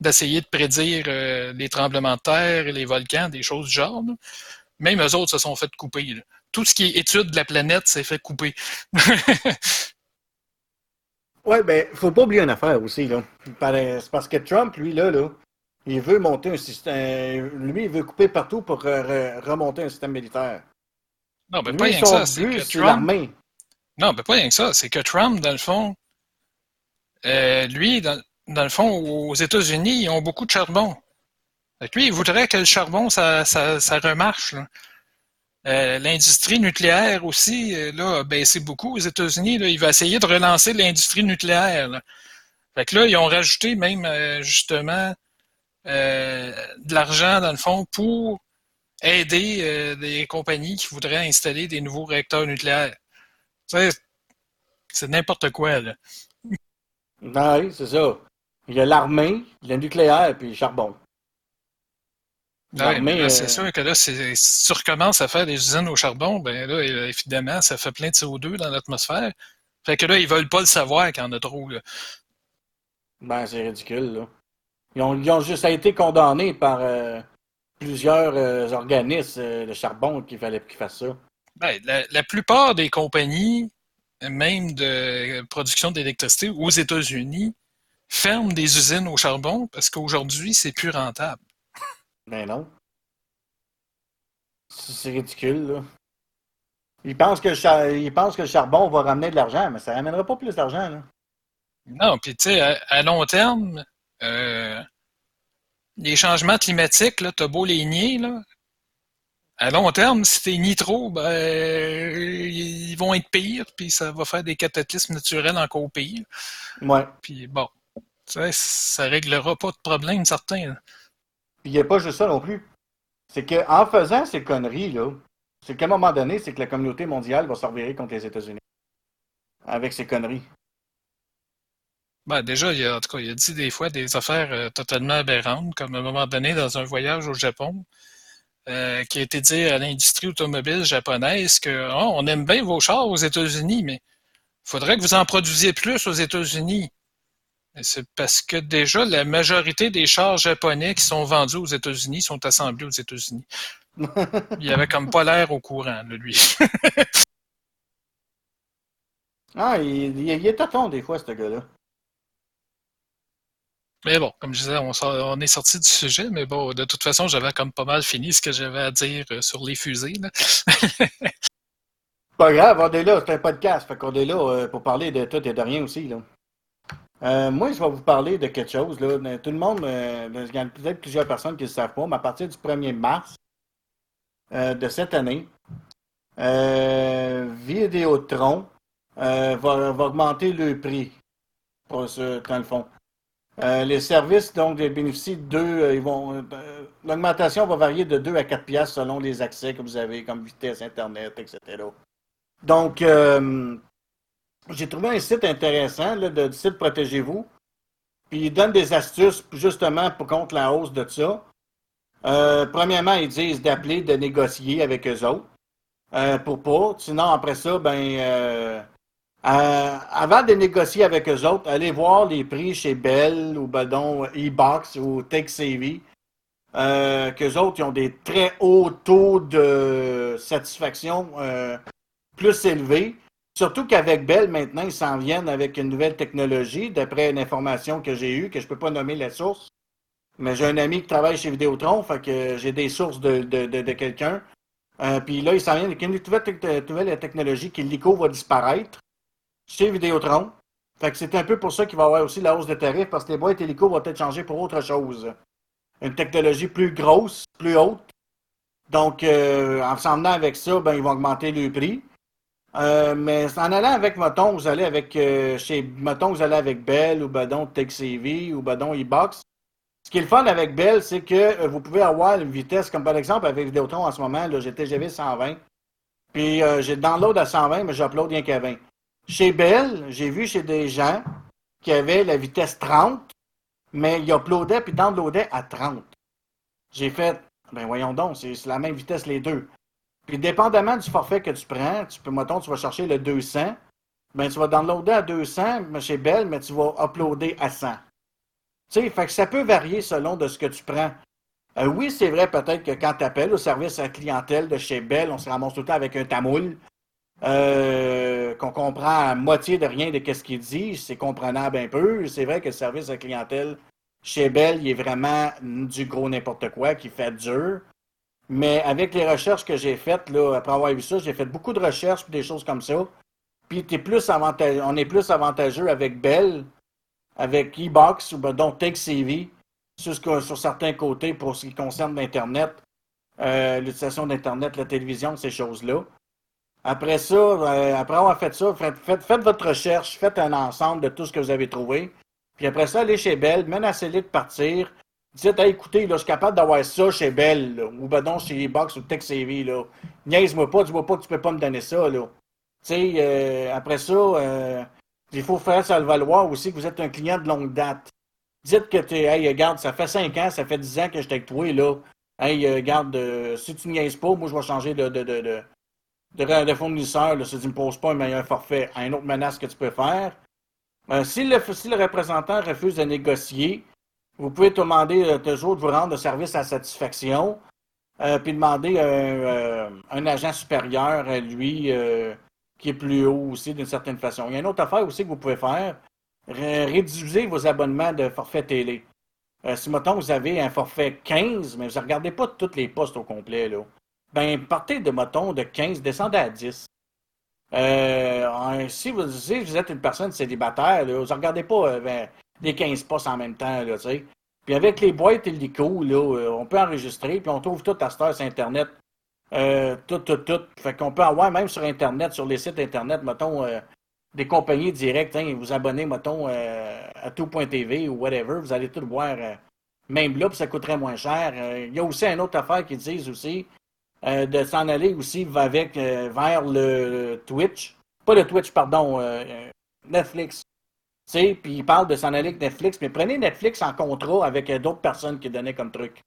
d'essayer de prédire les tremblements de terre les volcans, des choses du genre. Même eux autres se sont fait couper. Tout ce qui est étude de la planète s'est fait couper. Ouais, ben, faut pas oublier une affaire aussi, là. Par- C'est parce que Trump, lui, là, là, il veut monter un système. Lui, il veut couper partout pour euh, re- remonter un système militaire. non, ben lui, pas rien que ça. C'est que Trump. Non, ben pas rien que ça. C'est que Trump, dans le fond, euh, lui, dans, dans le fond, aux États-Unis, ils ont beaucoup de charbon. Fait que lui, il voudrait que le charbon, ça, ça, ça remarche. là. Euh, L'industrie nucléaire aussi, euh, là, a baissé beaucoup aux États-Unis. Il va essayer de relancer l'industrie nucléaire. là. Fait que là, ils ont rajouté même, euh, justement, de l'argent, dans le fond, pour aider des compagnies qui voudraient installer des nouveaux réacteurs nucléaires. C'est n'importe quoi, là. Ouais, c'est ça. Il y a l'armée, le nucléaire, puis le charbon. Ouais, mais c'est sûr que là, si tu recommences à faire des usines au charbon, ben là, évidemment, ça fait plein de CO2 dans l'atmosphère. Fait que là, ils veulent pas le savoir qu'il y en a trop. Là. Ben, c'est ridicule, là. Ils ont, ils ont, juste été condamnés par euh, plusieurs euh, organismes euh, de charbon qu'il fallait qu'ils fassent ça. Ben, la, la, plupart des compagnies, même de production d'électricité aux États-Unis, ferment des usines au charbon parce qu'aujourd'hui, c'est plus rentable. Ben non. C'est ridicule, là. Ils pensent, que le Ils pensent que le charbon va ramener de l'argent, mais ça ne ramènera pas plus d'argent, là. Non, puis tu sais, à, long terme, euh, les changements climatiques, tu as beau les nier, là, à long terme, si t'es ni trop, ben, ils vont être pires, puis ça va faire des cataclysmes naturels encore pire. Ouais. Puis bon, ça, ça réglera pas de problème certain. Il n'y a pas juste ça non plus. C'est qu'en faisant ces conneries, là, c'est qu'à un moment donné, c'est que la communauté mondiale va s'en contre les États-Unis. Avec ces conneries. Ben, déjà, il a, en tout cas, il a dit des fois des affaires euh, totalement aberrantes, comme à un moment donné, dans un voyage au Japon, euh, qui a été dit à l'industrie automobile japonaise que oh, on aime bien vos chars aux États-Unis, mais il faudrait que vous en produisiez plus aux États-Unis. C'est parce que déjà, la majorité des chars japonais qui sont vendus aux États-Unis sont assemblés aux États-Unis. il avait comme pas l'air au courant, lui. ah, il, il, il est tâton des fois, ce gars-là. Mais bon, comme je disais, on, est sorti du sujet, mais bon, de toute façon, j'avais comme pas mal fini ce que j'avais à dire euh, sur les fusées. pas grave, on est là, c'est un podcast, fait qu'on est là euh, pour parler de tout et de rien aussi. Là. Euh, moi, je vais vous parler de quelque chose. Là. Tout le monde, il y a peut-être plusieurs personnes qui ne le savent pas, mais à partir du 1er mars de cette année, Vidéotron va, va augmenter le prix pour ce, dans le fond. Euh, les services, donc, bénéficient de deux. Euh. Euh, l'augmentation va varier de 2 à 4 piastres selon les accès que vous avez, comme vitesse, Internet, etc. Donc, j'ai trouvé un site intéressant, là, le site Protégez-vous. Puis, il donne des astuces, justement, pour contre la hausse de ça. premièrement, ils disent d'appeler, de négocier avec eux autres. pour pas. Sinon, après ça, ben euh, avant de négocier avec eux autres, allez voir les prix chez Bell ou Badon e-box ou TechSavvy. Euh, qu'eux autres, ils ont des très hauts taux de satisfaction euh, plus élevés. Surtout qu'avec Bell, maintenant, ils s'en viennent avec une nouvelle technologie, d'après une information que j'ai eue, que je ne peux pas nommer la source. Mais j'ai un ami qui travaille chez Vidéotron, fait que j'ai des sources de, quelqu'un. Euh, puis là, il s'en vient avec une nouvelle, nouvelle technologie qui, l'ICO, va disparaître chez Vidéotron. Fait que c'est un peu pour ça qu'il va y avoir aussi la hausse de tarifs, parce que les boîtes hélico vont être changées pour autre chose. Une technologie plus grosse, plus haute. Donc, euh, en s'en venant avec ça, ben, ils vont augmenter le prix. Euh, mais en allant avec, mettons, vous allez avec, euh, chez, mettons, vous allez avec Bell ou Badon TechCV ou Badon e-Box. Ce qui est le fun avec Bell, c'est que vous pouvez avoir une vitesse, comme par exemple avec Vidéotron en ce moment, j'ai TGV 120. Puis j'ai download à 120, mais j'upload rien qu'à 20. Chez Bell, j'ai vu chez des gens qui avaient la vitesse 30, mais ils uploadaient puis downloadaient à 30. J'ai fait, ben voyons donc, c'est la même vitesse les deux. Puis dépendamment du forfait que tu prends, tu peux, mettons, tu vas chercher le 200, ben tu vas downloader à 200 chez Bell, mais tu vas uploader à 100. Tu sais, fait que ça peut varier selon de ce que tu prends. Euh, oui, c'est vrai peut-être que quand tu appelles au service à la clientèle de chez Bell, on se ramasse tout le temps avec un tamoul. Euh, qu'on comprend à moitié de rien de ce qu'il dit, c'est comprenable un peu. C'est vrai que le service à clientèle chez Bell, il est vraiment du gros n'importe quoi qui fait dur. Mais avec les recherches que j'ai faites, là, après avoir vu ça, j'ai fait beaucoup de recherches et des choses comme ça. Puis es plus on est plus avantageux avec Bell, avec e-box ou ben, donc TechCV sur, sur certains côtés pour ce qui concerne l'Internet, euh, l'utilisation d'Internet, la télévision, ces choses-là. Après ça, euh, après avoir fait ça, faites, votre recherche, faites un ensemble de tout ce que vous avez trouvé. Puis après ça, allez chez Bell, menacez-les de partir. Dites, hey, écoutez, là, je suis capable d'avoir ça chez Bell, ou ben non, chez Box ou TechSavvy, là. Niaise-moi pas, dis-moi pas que tu peux pas me donner ça, là. Tu sais, euh, après ça, euh, il faut faire ça le valoir aussi que vous êtes un client de longue date. Dites que tu hey, regarde, ça fait 5 ans, ça fait 10 ans que j'étais avec toi, là. Hey, euh, regarde, si tu niaises pas, moi, je vais changer de, de, de, de, fournisseur. Là, si tu me poses pas un meilleur forfait à une autre menace que tu peux faire. Si, le, si le représentant refuse de négocier, vous pouvez demander euh, toujours de vous rendre de service à satisfaction, euh, puis demander un, un agent supérieur à lui qui est plus haut aussi d'une certaine façon. Il y a une autre affaire aussi que vous pouvez faire, réduisez vos abonnements de forfait télé. si, mettons, vous avez un forfait 15, mais vous ne regardez pas tous les postes au complet, là, ben, partez de, mettons, de 15, descendez à 10. Euh, si, vous, si vous êtes une personne célibataire, vous ne regardez pas euh, ben, les 15 postes en même temps. Là, puis avec les boîtes hélico, là, euh, on peut enregistrer, puis on trouve tout à cette Internet. Euh, tout, tout, tout. Fait qu'on peut avoir même sur Internet, sur les sites Internet, mettons, euh, des compagnies directes, hein, vous abonnez, mettons, à tout.tv ou whatever, vous allez tout voir, même là, puis ça coûterait moins cher. Il y a aussi une autre affaire qui disent aussi, euh, de s'en aller aussi avec, euh, vers le Twitch. Pas le Twitch, pardon, euh, Netflix. Puis il parle de s'en aller avec Netflix, mais prenez Netflix en contrat avec d'autres personnes qui donnaient comme truc.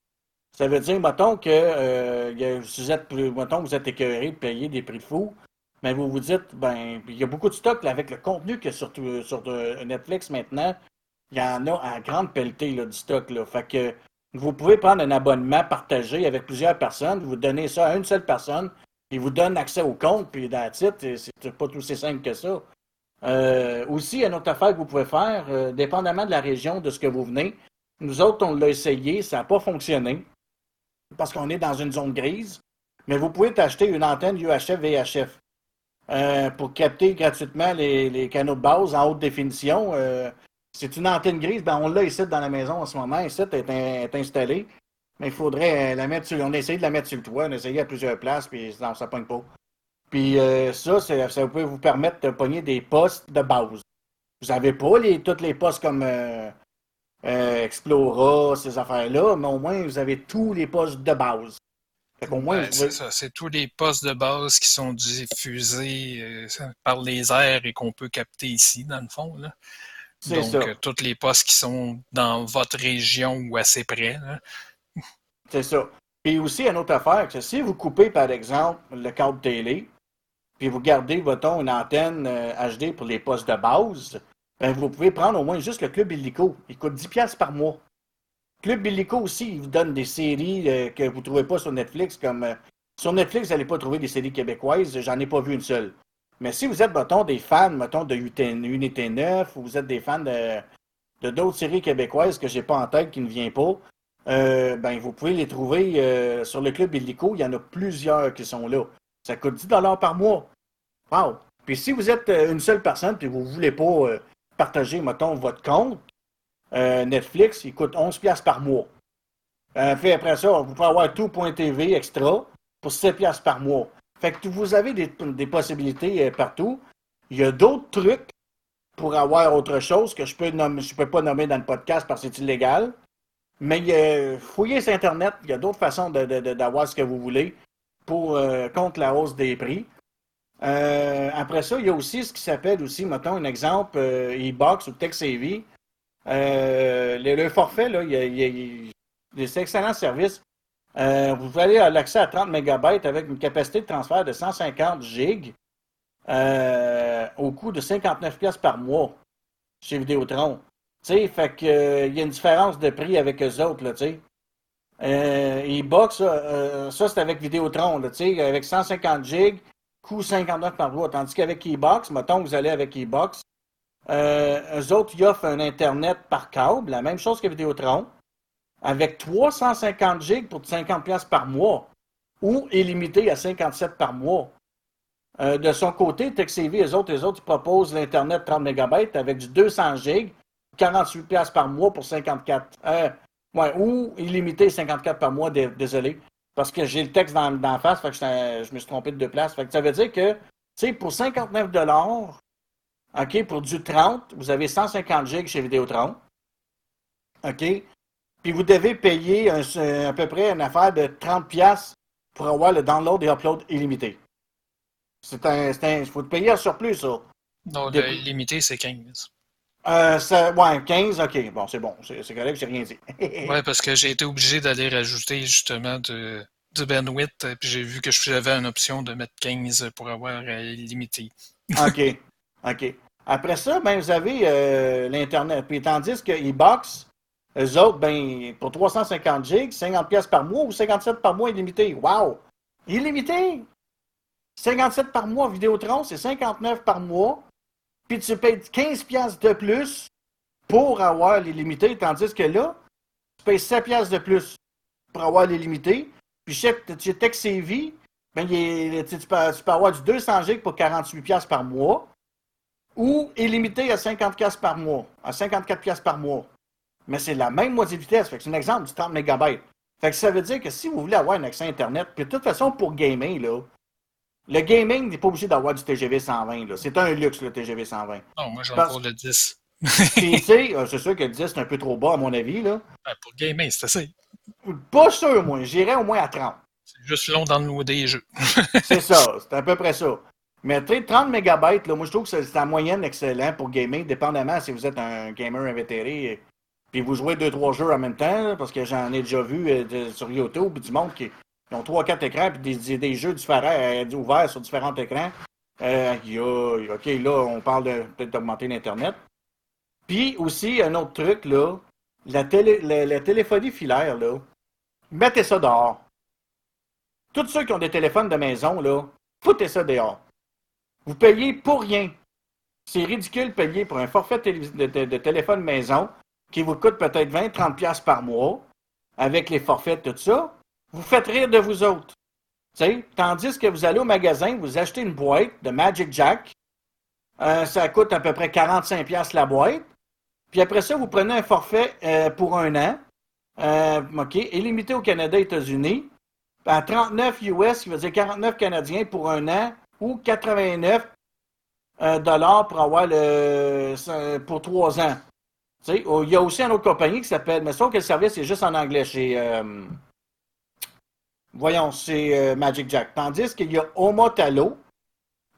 Ça veut dire, mettons que vous êtes mettons, vous êtes écœuré de des prix fous, mais vous vous dites, ben, il y a beaucoup de stock avec le contenu que sur, sur Netflix maintenant, il y en a à grande pelletée là, du stock. Là. Fait que vous pouvez prendre un abonnement partagé avec plusieurs personnes, vous donnez ça à une seule personne, il vous donne accès au compte, puis titre, c'est pas tout aussi simple que ça. Euh, aussi, une autre affaire que vous pouvez faire, euh, dépendamment de la région de ce que vous venez, nous autres, on l'a essayé, ça n'a pas fonctionné, parce qu'on est dans une zone grise, mais vous pouvez acheter une antenne UHF VHF euh, pour capter gratuitement les, canaux de base en haute définition. C'est une antenne grise, ben on l'a ici dans la maison en ce moment. Ici, elle est, installée. Mais il faudrait la mettre sur. On a essayé de la mettre sur le toit, on a essayé à plusieurs places, puis non, ça pogne pas. Puis euh, ça, ça peut vous permettre de pogner des postes de base. Vous n'avez pas les, tous les postes comme euh, euh, Explora, ces affaires-là, mais au moins vous avez tous les postes de base. Ben, c'est ça, c'est tous les postes de base qui sont diffusés par les airs et qu'on peut capter ici, dans le fond. Là. Donc, ça. Euh, tous les postes qui sont dans votre région ou assez près. C'est ça. Et aussi, une autre affaire, que si vous coupez, par exemple, le câble télé, puis vous gardez, votre une antenne HD euh, pour les postes de base, ben, vous pouvez prendre au moins juste le Club Illico. Il coûte 10$ par mois. Club Illico aussi, il vous donne des séries euh, que vous ne trouvez pas sur Netflix, comme... sur Netflix, vous n'allez pas trouver des séries québécoises, j'en ai pas vu une seule. Mais si vous êtes, mettons, des fans, mettons, de Unité 9, ou vous êtes des fans de, d'autres séries québécoises que j'ai pas en tête, qui ne viennent pas, euh, ben, vous pouvez les trouver euh, sur le Club Illico. Il y en a plusieurs qui sont là. Ça coûte 10 par mois. Wow! Puis si vous êtes euh, une seule personne et vous ne voulez pas partager, mettons, votre compte, Netflix, il coûte 11 par mois. puis après ça, vous pouvez avoir tout.tv extra pour 7 par mois. Fait que vous avez des, possibilités euh, partout. Il y a d'autres trucs pour avoir autre chose que je peux je peux pas nommer dans le podcast parce que c'est illégal. Mais fouillez sur Internet, il y a d'autres façons d'avoir ce que vous voulez pour euh, contre la hausse des prix. Euh, après ça, il y a aussi ce qui s'appelle aussi, mettons un exemple, e-box ou TechSavvy. le, forfait, là, il excellents services. Euh, vous allez à l'accès à 30 MB avec une capacité de transfert de 150 GB euh, au coût de 59 pièces par mois chez Vidéotron. Tu sais, fait que euh, il y a une différence de prix avec eux autres, là, tu sais. E-Box, ça, c'est avec Vidéotron, tu sais, avec 150 GB, coût 59 par mois. Tandis qu'avec E-Box, mettons que vous allez avec E-Box, eux autres, ils offrent un Internet par câble, la même chose que Vidéotron avec 350 gigs pour 50 pièces par mois ou illimité à 57 par mois. Euh, de son côté, TechCV, les autres, les autres, ils proposent l'Internet 30 MB avec du 200 gigs, 48 pièces par mois pour 54. Euh, ouais, ou illimité 54 par mois, désolé. Parce que j'ai le texte dans, dans face, fait que je, me suis trompé de deux places. Fait que ça veut dire que, tu sais, pour 59 OK, pour du 30, vous avez 150 gigs chez Vidéotron. OK? puis vous devez payer à peu près une affaire de 30$ pour avoir le download et upload illimité. C'est un. Il faut payer un surplus, ça. Non, le illimité, c'est 15. Euh, ça, ouais, 15, ok. Bon, c'est bon. C'est correct, j'ai rien dit. Ouais, parce que j'ai été obligé d'aller rajouter justement de, du bandwidth, puis j'ai vu que j'avais une option de mettre 15 pour avoir euh, illimité. OK. OK. Après ça, ben, vous avez euh, l'Internet. Puis tandis que e-box, eux autres, ben, pour 350 gigs, 50 pièces par mois ou 57 par mois illimité. Wow! Illimité! 57 par mois, Vidéotron, c'est 59 par mois. Puis tu payes 15 pièces de plus pour avoir l'illimité, tandis que là, tu payes 7 pièces de plus pour avoir l'illimité. Puis chez chez TechSavvy, ben, est- tu, peux, tu peux avoir du 200 gigs pour 48 pièces par mois ou illimité à 50 pièces par mois, à 54 pièces par mois. Mais c'est la même moitié de vitesse. C'est un exemple du 30 MB. Fait que ça veut dire que si vous voulez avoir un accès Internet, puis de toute façon, pour gamer, là, le gaming n'est pas obligé d'avoir du TGV 120. là. C'est un luxe, le TGV 120. Non, moi j'en Parce- le 10. Puis, tu sais, euh, c'est sûr que le 10, c'est un peu trop bas, à mon avis. Là. Ouais, pour gamer, c'est assez. Pas sûr, moi. J'irais au moins à 30. C'est juste long d'enloader les jeux. C'est ça, c'est à peu près ça. Mais tu sais, 30 MB, là, moi je trouve que c'est en moyenne excellent pour gamer, dépendamment si vous êtes un gamer invétéré et puis vous jouez 2-3 jeux en même temps, parce que j'en ai déjà vu euh, de- sur YouTube du monde qui, qui ont 3-4 écrans puis des, des- jeux différents euh, ouverts sur différents écrans. Euh, ok, là, on parle peut-être d'augmenter l'Internet. Puis aussi, un autre truc, là, la, télé, téléphonie filaire, là, mettez ça dehors. Tous ceux qui ont des téléphones de maison, là, foutez ça dehors. Vous payez pour rien. C'est ridicule de payer pour un forfait de, de- téléphone maison qui vous coûte peut-être 20-30$ piastres par mois, avec les forfaits, tout ça. Vous faites rire de vous autres. Tu sais, tandis que vous allez au magasin, vous achetez une boîte de Magic Jack. Euh, ça coûte à peu près 45$ piastres la boîte. Puis après ça, vous prenez un forfait euh, pour un an. Euh, OK, illimité au Canada et États-Unis. À 39 US, qui veut dire 49 Canadiens pour un an, ou 89 euh, dollars pour avoir le pour trois ans. Oh, il y a aussi une autre compagnie qui s'appelle, mais sauf que le service est juste en anglais chez voyons, c'est euh, Magic Jack. Tandis qu'il y a Omotalo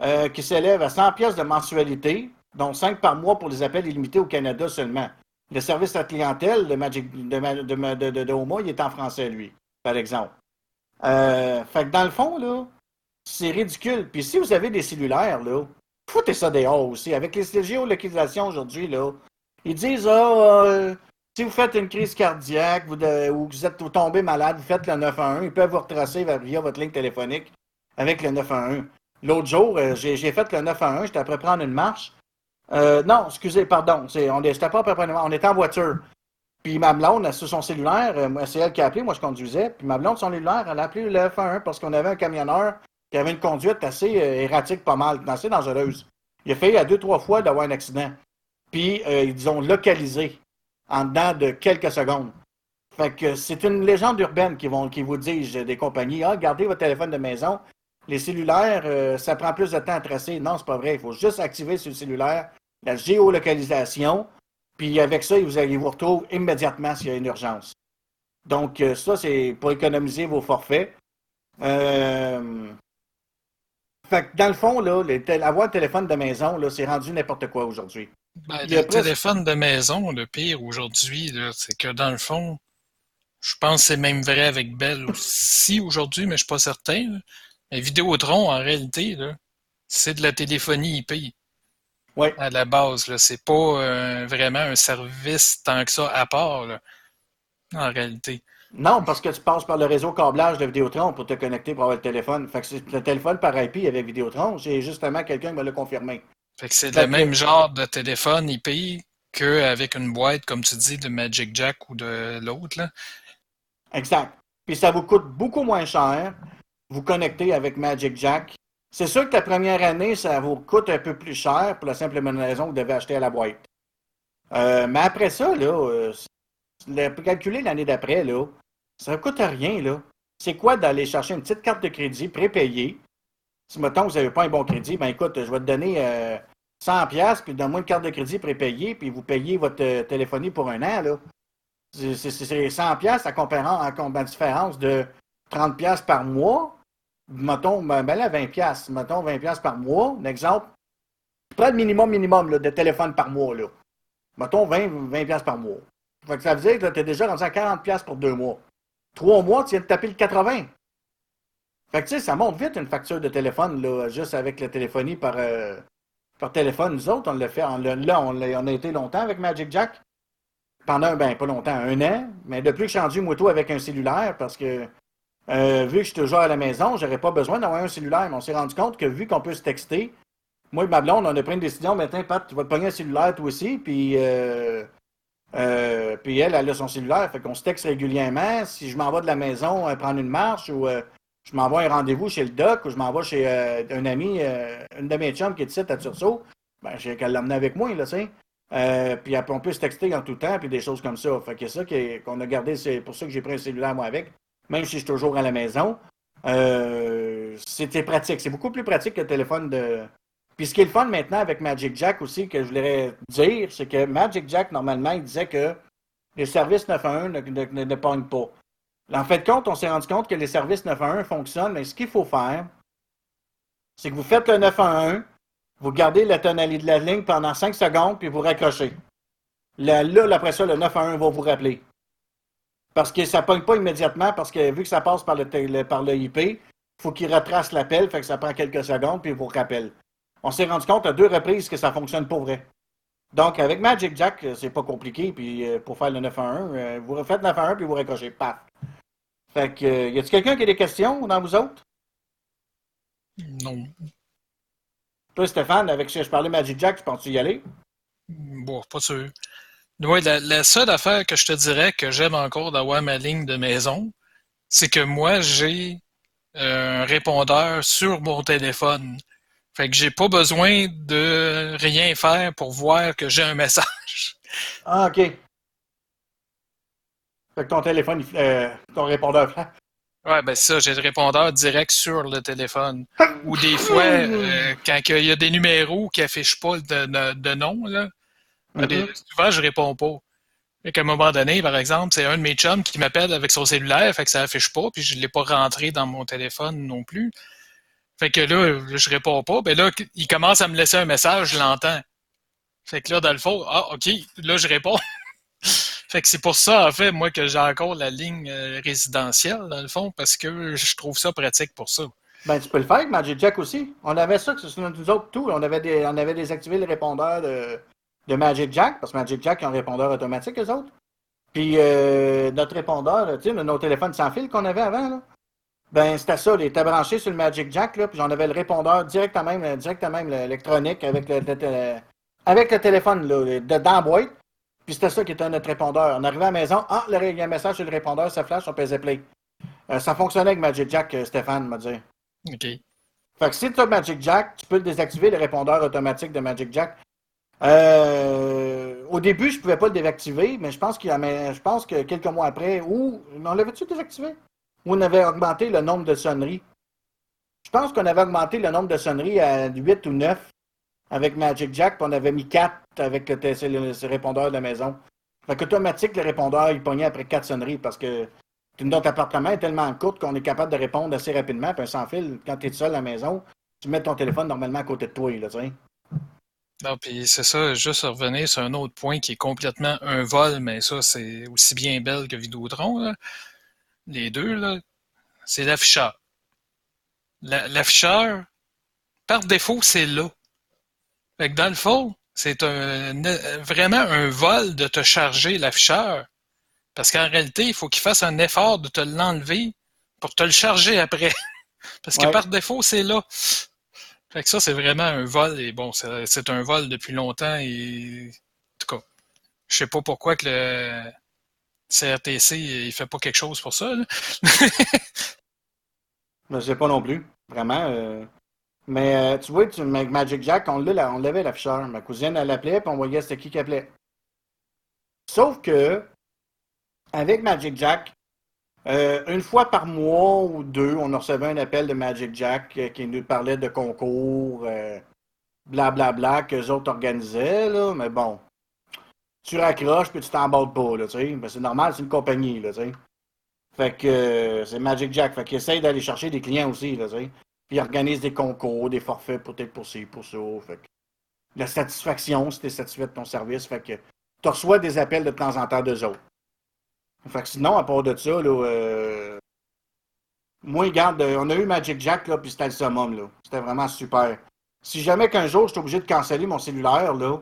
euh, qui s'élève à 100 pièces de mensualité, dont 5 par mois pour les appels illimités au Canada seulement. Le service à clientèle de Magic de, de, il est en français, lui, par exemple. Euh, fait que dans le fond, là, c'est ridicule. Puis si vous avez des cellulaires, là, foutez ça dehors aussi. Avec les géolocalisations aujourd'hui, là, ils disent, ah, euh, si vous faites une crise cardiaque vous ou que vous êtes tombé malade, vous faites le 911, ils peuvent vous retracer via votre ligne téléphonique avec le 911. L'autre jour, euh, j'ai fait le 911, j'étais après prendre une marche. Euh, non, excusez, pardon, on j'étais pas après prendre une marche, on était en voiture. Puis ma blonde, sur son cellulaire, euh, c'est elle qui a appelé, moi je conduisais. Puis ma blonde, son cellulaire, elle a appelé le 911 parce qu'on avait un camionneur qui avait une conduite assez euh, erratique, pas mal, assez dangereuse. Il a failli à deux, trois fois d'avoir un accident. Puis ils ont localisé en dedans de quelques secondes. Fait que c'est une légende urbaine qui, vont, qui vous disent des compagnies Ah, gardez votre téléphone de maison. Les cellulaires, euh, ça prend plus de temps à tracer. Non, c'est pas vrai. Il faut juste activer sur le cellulaire la géolocalisation. Puis avec ça, vous, ils vous retrouvent immédiatement s'il y a une urgence. Donc, euh, ça, c'est pour économiser vos forfaits. Euh, Fait que dans le fond, là, avoir un téléphone de maison, c'est rendu n'importe quoi aujourd'hui. Ben, le téléphone de maison, le pire aujourd'hui, c'est que dans le fond, je pense que c'est même vrai avec Bell aussi aujourd'hui, mais je suis pas certain. là. Mais Vidéotron, en réalité, c'est de la téléphonie IP Oui. à la base. Là. C'est pas euh, vraiment un service tant que ça à part, là, en réalité. Non, parce que tu passes par le réseau câblage de Vidéotron pour te connecter pour avoir le téléphone. Fait que c'est le téléphone par IP avec Vidéotron. J'ai justement quelqu'un qui me l'a confirmé. Fait que c'est le même genre de téléphone IP qu'avec une boîte, comme tu dis, de Magic Jack ou de l'autre. Exact. Puis ça vous coûte beaucoup moins cher vous connecter avec Magic Jack. C'est sûr que la première année, ça vous coûte un peu plus cher pour la simple et bonne raison que vous devez acheter à la boîte. Euh, mais après ça, là, euh, pour calculer l'année d'après, là, ça ne coûte rien. là. C'est quoi d'aller chercher une petite carte de crédit prépayée? Si, mettons, vous n'avez pas un bon crédit, ben écoute, je vais te donner euh, 100$, piastres, puis donne-moi une carte de crédit prépayée, puis vous payez votre euh, téléphonie pour un an. là. C'est- C'est c'est 100$ piastres à comparant à différence de 30$ piastres par mois. Mettons, ben, ben là, 20$. piastres. Mettons 20$ piastres par mois. Un exemple. Prends le minimum minimum là, de téléphone par mois. Là. Mettons 20, 20 par mois. Ça veut dire que tu es déjà rendu à 40 pour deux mois. Trois mois, tu viens de taper le 80. Fait que tu sais, ça monte vite une facture de téléphone, là, juste avec la téléphonie par, euh, par téléphone. Nous autres, on l'a fait. là, on a, on a été longtemps avec Magic Jack. Pendant, ben, pas longtemps, un an. Mais depuis que je suis rendu moto avec un cellulaire, parce que euh, vu que je suis toujours à la maison, j'aurais pas besoin d'avoir un cellulaire. Mais on s'est rendu compte que vu qu'on peut se texter, moi et ma blonde, on a pris une décision. Maintenant, Pat, tu vas te pogner un cellulaire toi aussi. Puis, euh, euh, puis elle, elle a son cellulaire. Fait qu'on se texte régulièrement. Si je m'en vais de la maison prendre une marche ou je m'envoie un rendez-vous chez le doc ou je m'en vais chez un ami, une de mes chums qui est ici à Tursault, ben, j'ai qu'à l'emmener avec moi, là, tu. Euh, puis on peut se texter en tout temps, puis des choses comme ça. Fait que ça qu'on a gardé, c'est pour ça que j'ai pris un cellulaire moi avec, même si je suis toujours à la maison. Euh, c'était pratique. C'est beaucoup plus pratique que le téléphone de. Puis ce qui est le fun maintenant avec Magic Jack aussi, que je voudrais dire, c'est que Magic Jack, normalement, il disait que les services 911 ne, ne, ne, pognent pas. En fait compte, on s'est rendu compte que les services 911 fonctionnent, mais ce qu'il faut faire, c'est que vous faites le 911, vous gardez la tonalité de la ligne pendant 5 secondes, puis vous raccrochez. Là, là, après ça, le 9 à 1 va vous rappeler. Parce que ça ne pogne pas immédiatement, parce que vu que ça passe par le, par le IP, il faut qu'il retrace l'appel, fait que ça prend quelques secondes, puis il vous rappelle. On s'est rendu compte à deux reprises que ça fonctionne pour vrai. Donc, avec Magic Jack, euh, c'est pas compliqué, puis euh, pour faire le 9 à 1, euh, vous refaites 9 à 1, puis vous raccrochez. Paf! Fait que, y a-t-il quelqu'un qui a des questions dans vous autres? Non. Toi, Stéphane, avec qui je parlais Magic Jack, tu penses y aller? Bon, pas sûr. Oui, la, seule affaire que je te dirais que j'aime encore d'avoir ma ligne de maison, c'est que moi, j'ai euh, un répondeur sur mon téléphone. Fait que j'ai pas besoin de rien faire pour voir que j'ai un message. Ah, OK. Fait que ton téléphone, euh, ton répondeur Ouais, ben ça, j'ai le répondeur direct sur le téléphone. Ou des fois, euh, quand il y a des numéros qui affichent pas de, de, nom, là, ben, mm-hmm. souvent je réponds pas. Fait qu'à un moment donné, par exemple, c'est un de mes chums qui m'appelle avec son cellulaire, fait que ça affiche pas, puis je l'ai pas rentré dans mon téléphone non plus. Fait que là, je réponds pas. Ben là, il commence à me laisser un message, je l'entends. Fait que là, dans le fond, ah, OK, là, je réponds. Fait que c'est pour ça, en fait, moi, que j'ai encore la ligne euh, résidentielle, dans le fond, parce que je trouve ça pratique pour ça. Ben, tu peux le faire avec Magic Jack aussi. On avait ça, que nous autres, tout. On avait, des, on avait désactivé le répondeur de, Magic Jack, parce que Magic Jack a un répondeur automatique, eux autres. Puis euh, notre répondeur, tu sais, nos téléphones sans fil qu'on avait avant, là, ben c'était ça, il était branché sur le Magic Jack, là, puis j'en avais le répondeur directement, directement électronique avec le, avec le téléphone là, dans la. Puis c'était ça qui était notre répondeur. On arrivait à la maison, ah, il y a un message sur le répondeur, ça flash, on faisait play. Euh, ça fonctionnait avec Magic Jack, euh, Stéphane m'a dit. OK. Fait que si tu as Magic Jack, tu peux désactiver le répondeur automatique de Magic Jack. Euh, au début, je ne pouvais pas le désactiver, mais je pense, qu'il je pense que quelques mois après, ou on l'avait-tu désactivé? Ou on avait augmenté le nombre de sonneries? Je pense qu'on avait augmenté le nombre de sonneries à 8 ou 9 avec Magic Jack, puis on avait mis 4 avec le, répondeur de la maison. Fait qu'automatique, le répondeur, il pognait après 4 sonneries parce que notre appartement est tellement court qu'on est capable de répondre assez rapidement, puis sans fil, quand tu es seul à la maison, tu mets ton téléphone normalement à côté de toi, là, tu sais. Non, puis c'est ça, juste revenir sur un autre point qui est complètement un vol, mais ça, c'est aussi bien belle que Vidéotron, là. Les deux, là, c'est l'afficheur. L'afficheur, par défaut, c'est là. Fait que dans le fond, c'est un, vraiment un vol de te charger l'afficheur. Parce qu'en réalité, il faut qu'il fasse un effort de te l'enlever pour te le charger après. Parce que par défaut, c'est là. Fait que ça, c'est vraiment un vol. Et bon, c'est un vol depuis longtemps. Et en tout cas, je sais pas pourquoi que le CRTC, il fait pas quelque chose pour ça. Je ne sais pas non plus. Vraiment. Euh, mais euh, tu vois, tu, Magic Jack, on l'avait l'afficheur. Ma cousine, elle l'appelait, puis on voyait c'était qui qui appelait. Sauf que, avec Magic Jack, euh, une fois par mois ou deux, on recevait un appel de Magic Jack euh, qui nous parlait de concours, blablabla, bla, bla, qu'eux autres organisaient, là, mais bon. Tu raccroches, puis tu t'emballes pas, là, tu sais. C'est normal, c'est une compagnie, là, tu sais. Fait que c'est Magic Jack. Fait qu'il essaye d'aller chercher des clients aussi, là, tu sais. Puis ils organisent des concours, des forfaits peut-être pour ci, pour ça. Fait que la satisfaction, si tu es satisfait de ton service, fait que tu reçois des appels de temps en temps d'eux autres. Fait que sinon, à part de ça, là, euh, moi, regarde, euh, on a eu Magic Jack, là, puis c'était le summum, là. C'était vraiment super. Si jamais qu'un jour, je suis obligé de canceller mon cellulaire, là,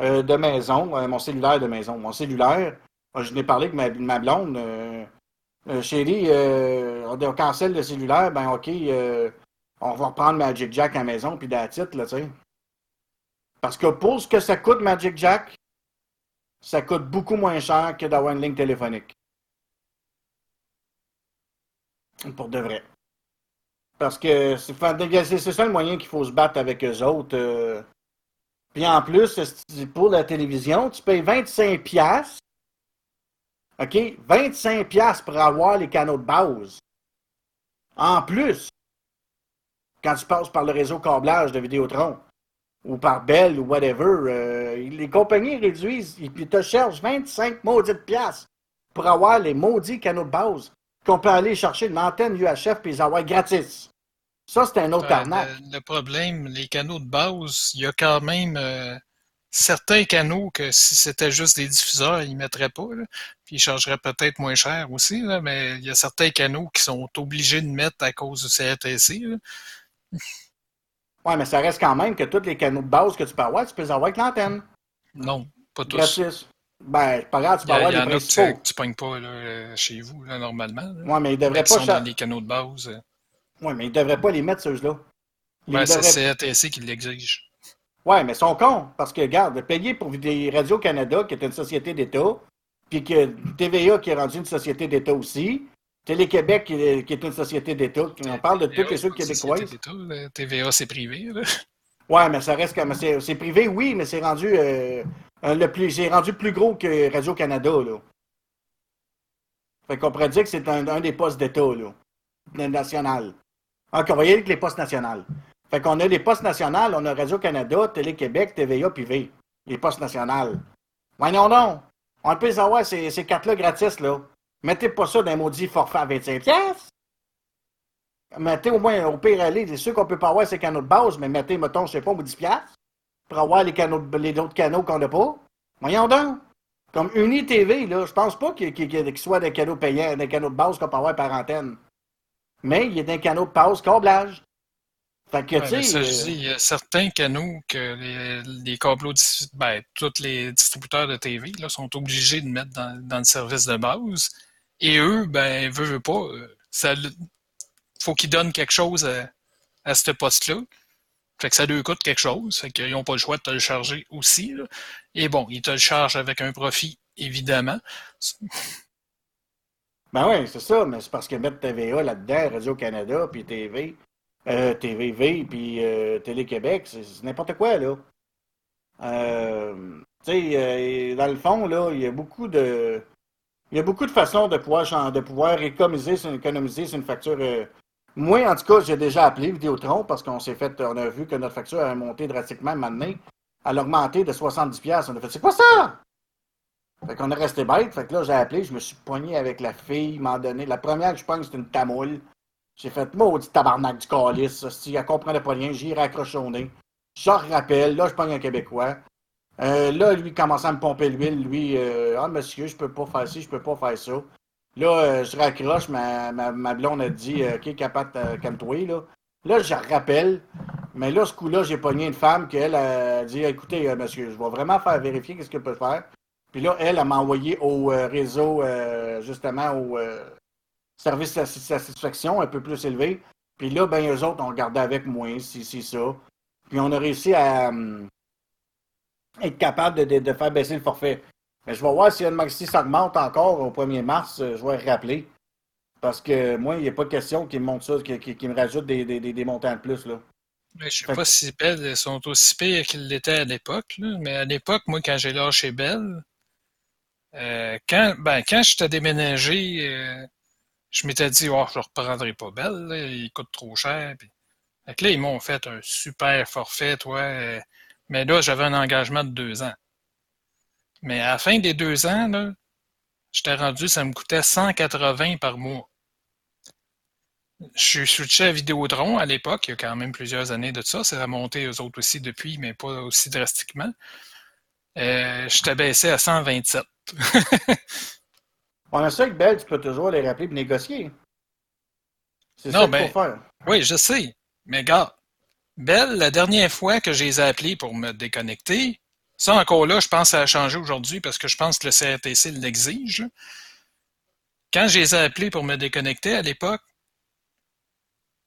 euh, de maison, mon cellulaire de maison, mon cellulaire, je n'ai parlé avec ma, blonde, chérie, on, on cancelle le cellulaire, ben ok, on va reprendre Magic Jack à la maison, puis titre, là, tu sais. Parce que pour ce que ça coûte, Magic Jack, ça coûte beaucoup moins cher que d'avoir une ligne téléphonique. Pour de vrai. Parce que c'est ça le moyen qu'il faut se battre avec eux autres. Euh. Puis en plus, pour la télévision, tu payes 25 pièces. OK? 25 pièces pour avoir les canaux de base. En plus, quand tu passes par le réseau câblage de Vidéotron ou par Bell ou whatever, euh, les compagnies réduisent, ils te cherchent 25 maudites piastres pour avoir les maudits canaux de base qu'on peut aller chercher une antenne UHF et les avoir gratis. Ça, c'est un autre arnaque. Le, problème, les canaux de base, il y a quand même euh, certains canaux que si c'était juste des diffuseurs, ils ne mettraient pas. Puis ils chargeraient peut-être moins cher aussi, mais il y a certains canaux qui sont obligés de mettre à cause du CRTC. Oui, mais ça reste quand même que tous les canaux de base que tu peux avoir, tu peux les avoir avec l'antenne. Non, pas tous. Gratis. Ben, pas grave, tu peux avoir les principaux. Il y en a que tu ne pognes pas là, chez vous, là, normalement. Oui, mais ils devraient pas... Sont dans les canaux de base. Euh. Oui, mais ils ne devraient pas les mettre, ceux-là. C'est CRTC qui l'exige. Oui, mais ils sont cons. Parce que, regarde, payer pour Radio-Canada, qui est une société d'État, puis que TVA, qui est rendue une société d'État aussi, Télé-Québec, qui, est une société d'État. On parle de toutes les choses québécoises. TVA, c'est privé. Oui, mais ça reste comme. C'est privé, oui, mais c'est rendu euh, le plus. Rendu plus gros que Radio-Canada, là. Fait qu'on pourrait dire que c'est un, des postes d'État, là. National. Encore, voyez avec les postes nationaux. Fait qu'on a les postes nationaux, on a Radio-Canada, Télé-Québec, TVA, privé. Les postes nationaux. Voyons non. On peut les avoir, ces, ces cartes-là gratis, là. Mettez pas ça dans un maudit forfait à 25 pièces. Mettez au moins, au pire aller, c'est sûr qu'on peut pas avoir ces canaux de base, mais mettez, mettons, je sais pas, 10 pièces pour avoir les canaux, les autres canaux qu'on n'a pas. Voyons donc. Comme UniTV, là, je pense pas qu'il y soit des canaux payants, des canaux de base qu'on peut avoir par antenne. Mais il y a des canaux de base câblage. Fait que, tu sais. Euh, il y a certains canaux que les, les câbleaux, ben, tous les distributeurs de TV là, sont obligés de mettre dans, dans le service de base. Et eux, ben, veut, veut pas, euh, ça faut qu'ils donnent quelque chose à, à ce poste-là. Fait que ça leur coûte quelque chose. Fait qu'ils n'ont pas le choix de te le charger aussi. Et bon, ils te le chargent avec un profit, évidemment. Ben oui, c'est ça, mais c'est parce que mettre TVA là-dedans, Radio-Canada, puis TV, euh, TVV, puis euh, Télé-Québec, c'est n'importe quoi, là. Euh, tu sais, dans le fond, là, il y a beaucoup de il y a beaucoup de façons de pouvoir, économiser, économiser sur une facture. Euh, moi, en tout cas, j'ai déjà appelé Vidéotron parce qu'on s'est fait, on a vu que notre facture a monté drastiquement maintenant. Elle a augmenté de 70$. On a fait, c'est quoi ça? Fait qu'on est resté bête. Fait que là, j'ai appelé, je me suis poigné avec la fille, m'a donné. La première que je pogne, c'était une tamoule. J'ai fait, maudit tabarnak du calice. Si elle comprenait pas rien, j'y raccroché au nez. Je rappelle, là, je pogne un Québécois. Euh, là, lui, commençait à me pomper l'huile. Lui, euh, ah, monsieur, je peux pas faire ci, je peux pas faire ça. Là, euh, je raccroche, ma, ma, ma, blonde a dit, OK, capable, calme-toi, là. Là, je rappelle. Mais là, ce coup-là, j'ai pogné une femme qui, elle, a dit, écoutez, monsieur, je vais vraiment faire vérifier qu'est-ce qu'elle peut faire. Puis là, elle, elle m'a envoyé au réseau, justement, au service de satisfaction un peu plus élevé. Puis là, ben, eux autres ont regardé avec moi, si, si, ça. Puis on a réussi à, hum, être capable de, faire baisser le forfait. Mais je vais voir si, si ça augmente encore au 1er mars, euh, je vais rappeler. Parce que moi, il n'y a pas de question qu'ils me ça, me rajoutent des, montants de plus. Là. je ne sais pas si Bell sont aussi pires qu'ils l'étaient à l'époque. Mais à l'époque, moi, quand j'ai lâché Bell, euh, quand, ben, quand je t'ai déménagé, euh, je m'étais dit, oh, je ne reprendrai pas Bell, il coûte trop cher. Puis... là, ils m'ont fait un super forfait, toi. Mais là, j'avais un engagement de deux ans. Mais à la fin des deux ans, là, j'étais rendu, ça me coûtait 180 par mois. Je suis switché à Vidéodron à l'époque, il y a quand même plusieurs années de ça. C'est remonté aux autres aussi depuis, mais pas aussi drastiquement. euh, je t'ai baissé à 127. On a ça avec Bell, tu peux toujours les rappeler et négocier. C'est Non, ça qu'il ben- faut faire. Oui, je sais. Mais gars, Belle, la dernière fois que je les ai appelés pour me déconnecter, ça encore là, je pense que ça a changé aujourd'hui parce que je pense que le CRTC l'exige. Quand je les ai appelés pour me déconnecter à l'époque,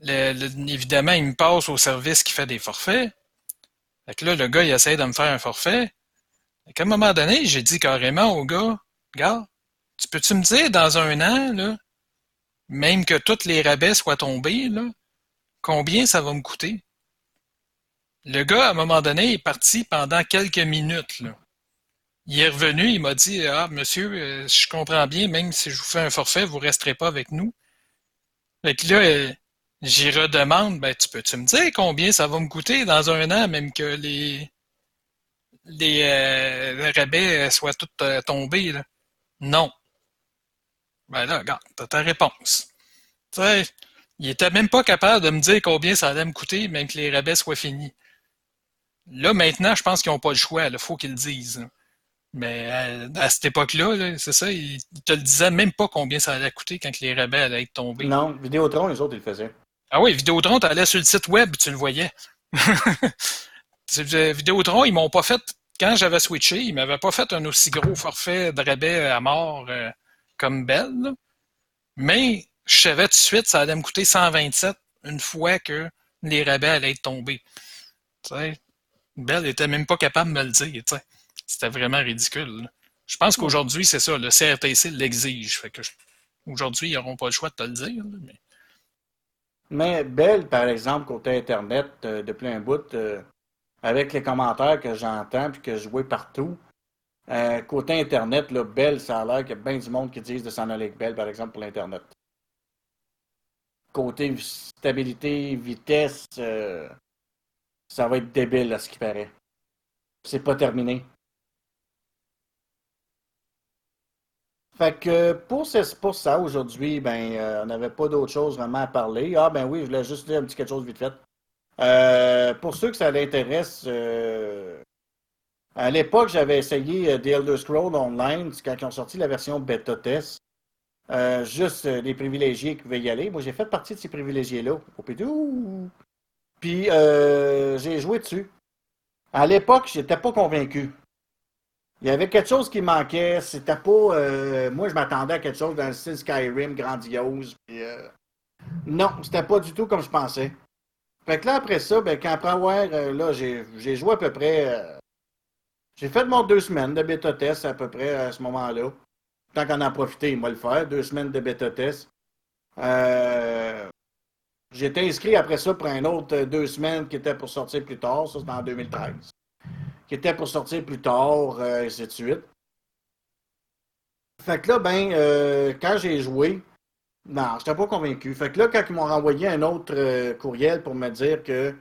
évidemment, il me passe au service qui fait des forfaits. Fait que là, le gars, il essaie de me faire un forfait. Fait qu'à un moment donné, j'ai dit carrément au gars, gars, tu peux-tu me dire dans un an, là, même que tous les rabais soient tombés, là, combien ça va me coûter? Le gars, à un moment donné, est parti pendant quelques minutes. Il est revenu, il m'a dit Ah, monsieur, euh, je comprends bien, même si je vous fais un forfait, vous ne resterez pas avec nous. Fait que là, euh, j'y redemande ben, tu peux-tu me dire combien ça va me coûter dans un an, même que les, les, euh, rabais soient tous tombés? Non. Ben là, regarde, t'as ta réponse. Tu sais, il était même pas capable de me dire combien ça allait me coûter, même que les rabais soient finis. Là, maintenant, je pense qu'ils n'ont pas le choix. Il faut qu'ils le disent. Mais euh, à cette époque-là, là, c'est ça, ils ils te le disaient même pas combien ça allait coûter quand que les rabais allaient être tombés. Non, Vidéotron, les autres, ils le faisaient. Ah oui, Vidéotron, tu allais sur le site web, tu le voyais. Euh, Vidéotron, ils m'ont pas fait, quand j'avais switché, ils m'avaient pas fait un aussi gros forfait de rabais à mort euh, comme Bell. là. Mais je savais tout de suite, ça allait me coûter 127 une fois que les rabais allaient être tombés. Tu sais, Bell était même pas capable de me le dire. C'était vraiment ridicule. là. Je pense qu'aujourd'hui, c'est ça, le CRTC l'exige. Fait que je- aujourd'hui, ils n'auront pas le choix de te le dire. là, mais- Mais Bell, par exemple, côté Internet, euh, depuis un bout, euh, avec les commentaires que j'entends puis que je vois partout, euh, côté Internet, là, Bell, ça a l'air qu'il y a bien du monde qui disent de s'en aller avec Bell, par exemple, pour l'Internet. Côté stabilité, vitesse, euh, ça va être débile, à ce qui paraît. C'est pas terminé. Fait que pour, ça, aujourd'hui, ben, euh, on n'avait pas d'autre chose vraiment à parler. Ah, ben oui, je voulais juste dire un petit quelque chose vite fait. Euh, pour ceux que ça l'intéresse, euh, à l'époque, j'avais essayé The Elder Scrolls Online, quand ils ont sorti la version bêta test. Juste les privilégiés qui pouvaient y aller. Moi, j'ai fait partie de ces privilégiés-là. Au. Puis, euh, j'ai joué dessus. À l'époque, j'étais pas convaincu. Il y avait quelque chose qui manquait. C'était pas. euh, moi, je m'attendais à quelque chose dans le style Skyrim grandiose. Puis, euh, non, c'était pas du tout comme je pensais. Fait que là, après ça, ben, quand après avoir. euh, là, j'ai joué à peu près. euh, j'ai fait mon deux semaines de bêta test à peu près à ce moment-là. Tant qu'on en a profité, il va le faire. Deux semaines de bêta test. Euh, J'étais inscrit après ça pour un autre euh, deux semaines qui était pour sortir plus tard. Ça, c'était en 2013 qui était pour sortir plus tard, euh, ainsi de suite. Fait que là, ben, euh, quand j'ai joué, non, j'étais pas convaincu. Fait que là, quand ils m'ont renvoyé un autre courriel pour me dire que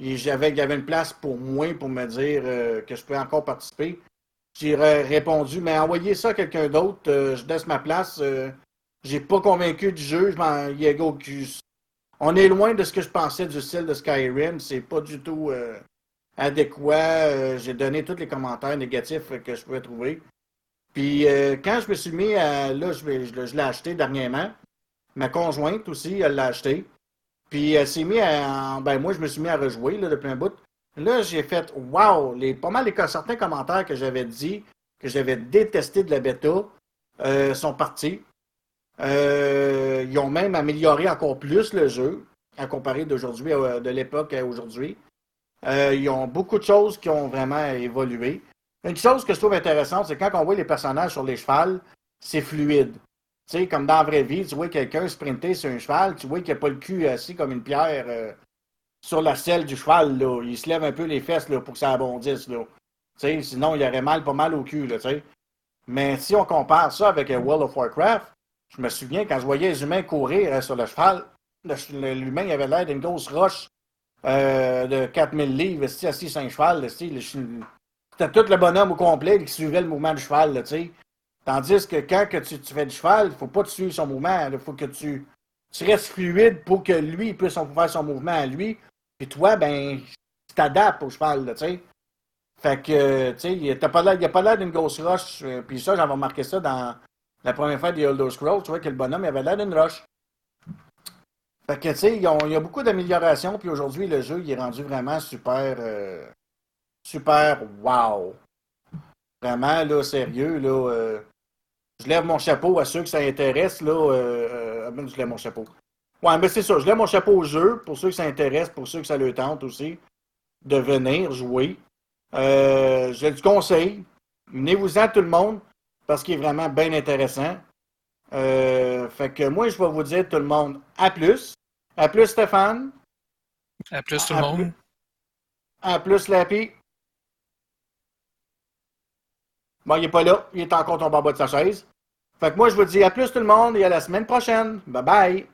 j'avais, y avait une place pour moi, pour me dire que je pouvais encore participer, j'ai ré- répondu, mais envoyez ça à quelqu'un d'autre, je laisse ma place. j'ai pas convaincu du jeu, je m'en- On est loin de ce que je pensais du style de Skyrim, c'est pas du tout. euh, adéquat. Euh, j'ai donné tous les commentaires négatifs que je pouvais trouver. Puis euh, quand je me suis mis à. Là, je, l'ai acheté dernièrement. Ma conjointe aussi, elle l'a acheté. Puis elle s'est mis à. Ben moi, je me suis mis à rejouer là, depuis un bout. Là, j'ai fait Wow! Les, pas mal les certains commentaires que j'avais dit, que j'avais détesté de la bêta, euh, sont partis. Euh, ils ont même amélioré encore plus le jeu, à comparer d'aujourd'hui, à- de l'époque à aujourd'hui. Euh, ils ont beaucoup de choses qui ont vraiment évolué. Une chose que je trouve intéressante, c'est quand on voit les personnages sur les chevals, c'est fluide. Tu sais, comme dans la vraie vie, tu vois quelqu'un sprinter sur un cheval, tu vois qu'il n'a pas le cul assis comme une pierre euh, sur la selle du cheval. Là. Il se lève un peu les fesses là, pour que ça abondisse. Là. Tu sais, sinon, il aurait mal, pas mal au cul. Là, tu sais. Mais si on compare ça avec euh, World of Warcraft, je me souviens quand je voyais les humains courir euh, sur le cheval, l'humain avait l'air d'une grosse roche euh, de 4000 livres, assis sur un cheval. C'était tout le bonhomme au complet qui suivait le mouvement du cheval. Là. Tandis que quand que tu, fais du cheval, il faut pas suivre son mouvement. Il faut que tu, restes fluide pour que lui puisse faire son mouvement à lui. Puis toi, ben, tu t'adaptes au cheval. Là. Fait que, tu sais, il n'a pas l'air d'une grosse rush. euh, Puis ça, j'avais remarqué ça dans la première fois des Elder Scrolls. Tu vois que le bonhomme, il avait l'air d'une rush. Fait que, tu sais, il y a beaucoup d'améliorations. Puis aujourd'hui, le jeu, il est rendu vraiment super. euh, super wow. Vraiment, là, sérieux, là. euh, je lève mon chapeau à ceux que ça intéresse, là. Euh, euh, je lève mon chapeau. Ouais, mais c'est ça. Je lève mon chapeau au jeu pour ceux que ça intéresse, pour ceux que ça le tente aussi, de venir jouer. Je le conseille. Venez-vous-en tout le monde parce qu'il est vraiment bien intéressant. Euh, fait que moi, je vais vous dire tout le monde à plus. À plus Stéphane. À plus tout le monde. plus. À plus Lappy. Bon, il n'est pas là. Il est encore tombé en bas de sa chaise. Fait que moi, je vous dis à plus tout le monde et à la semaine prochaine. Bye bye.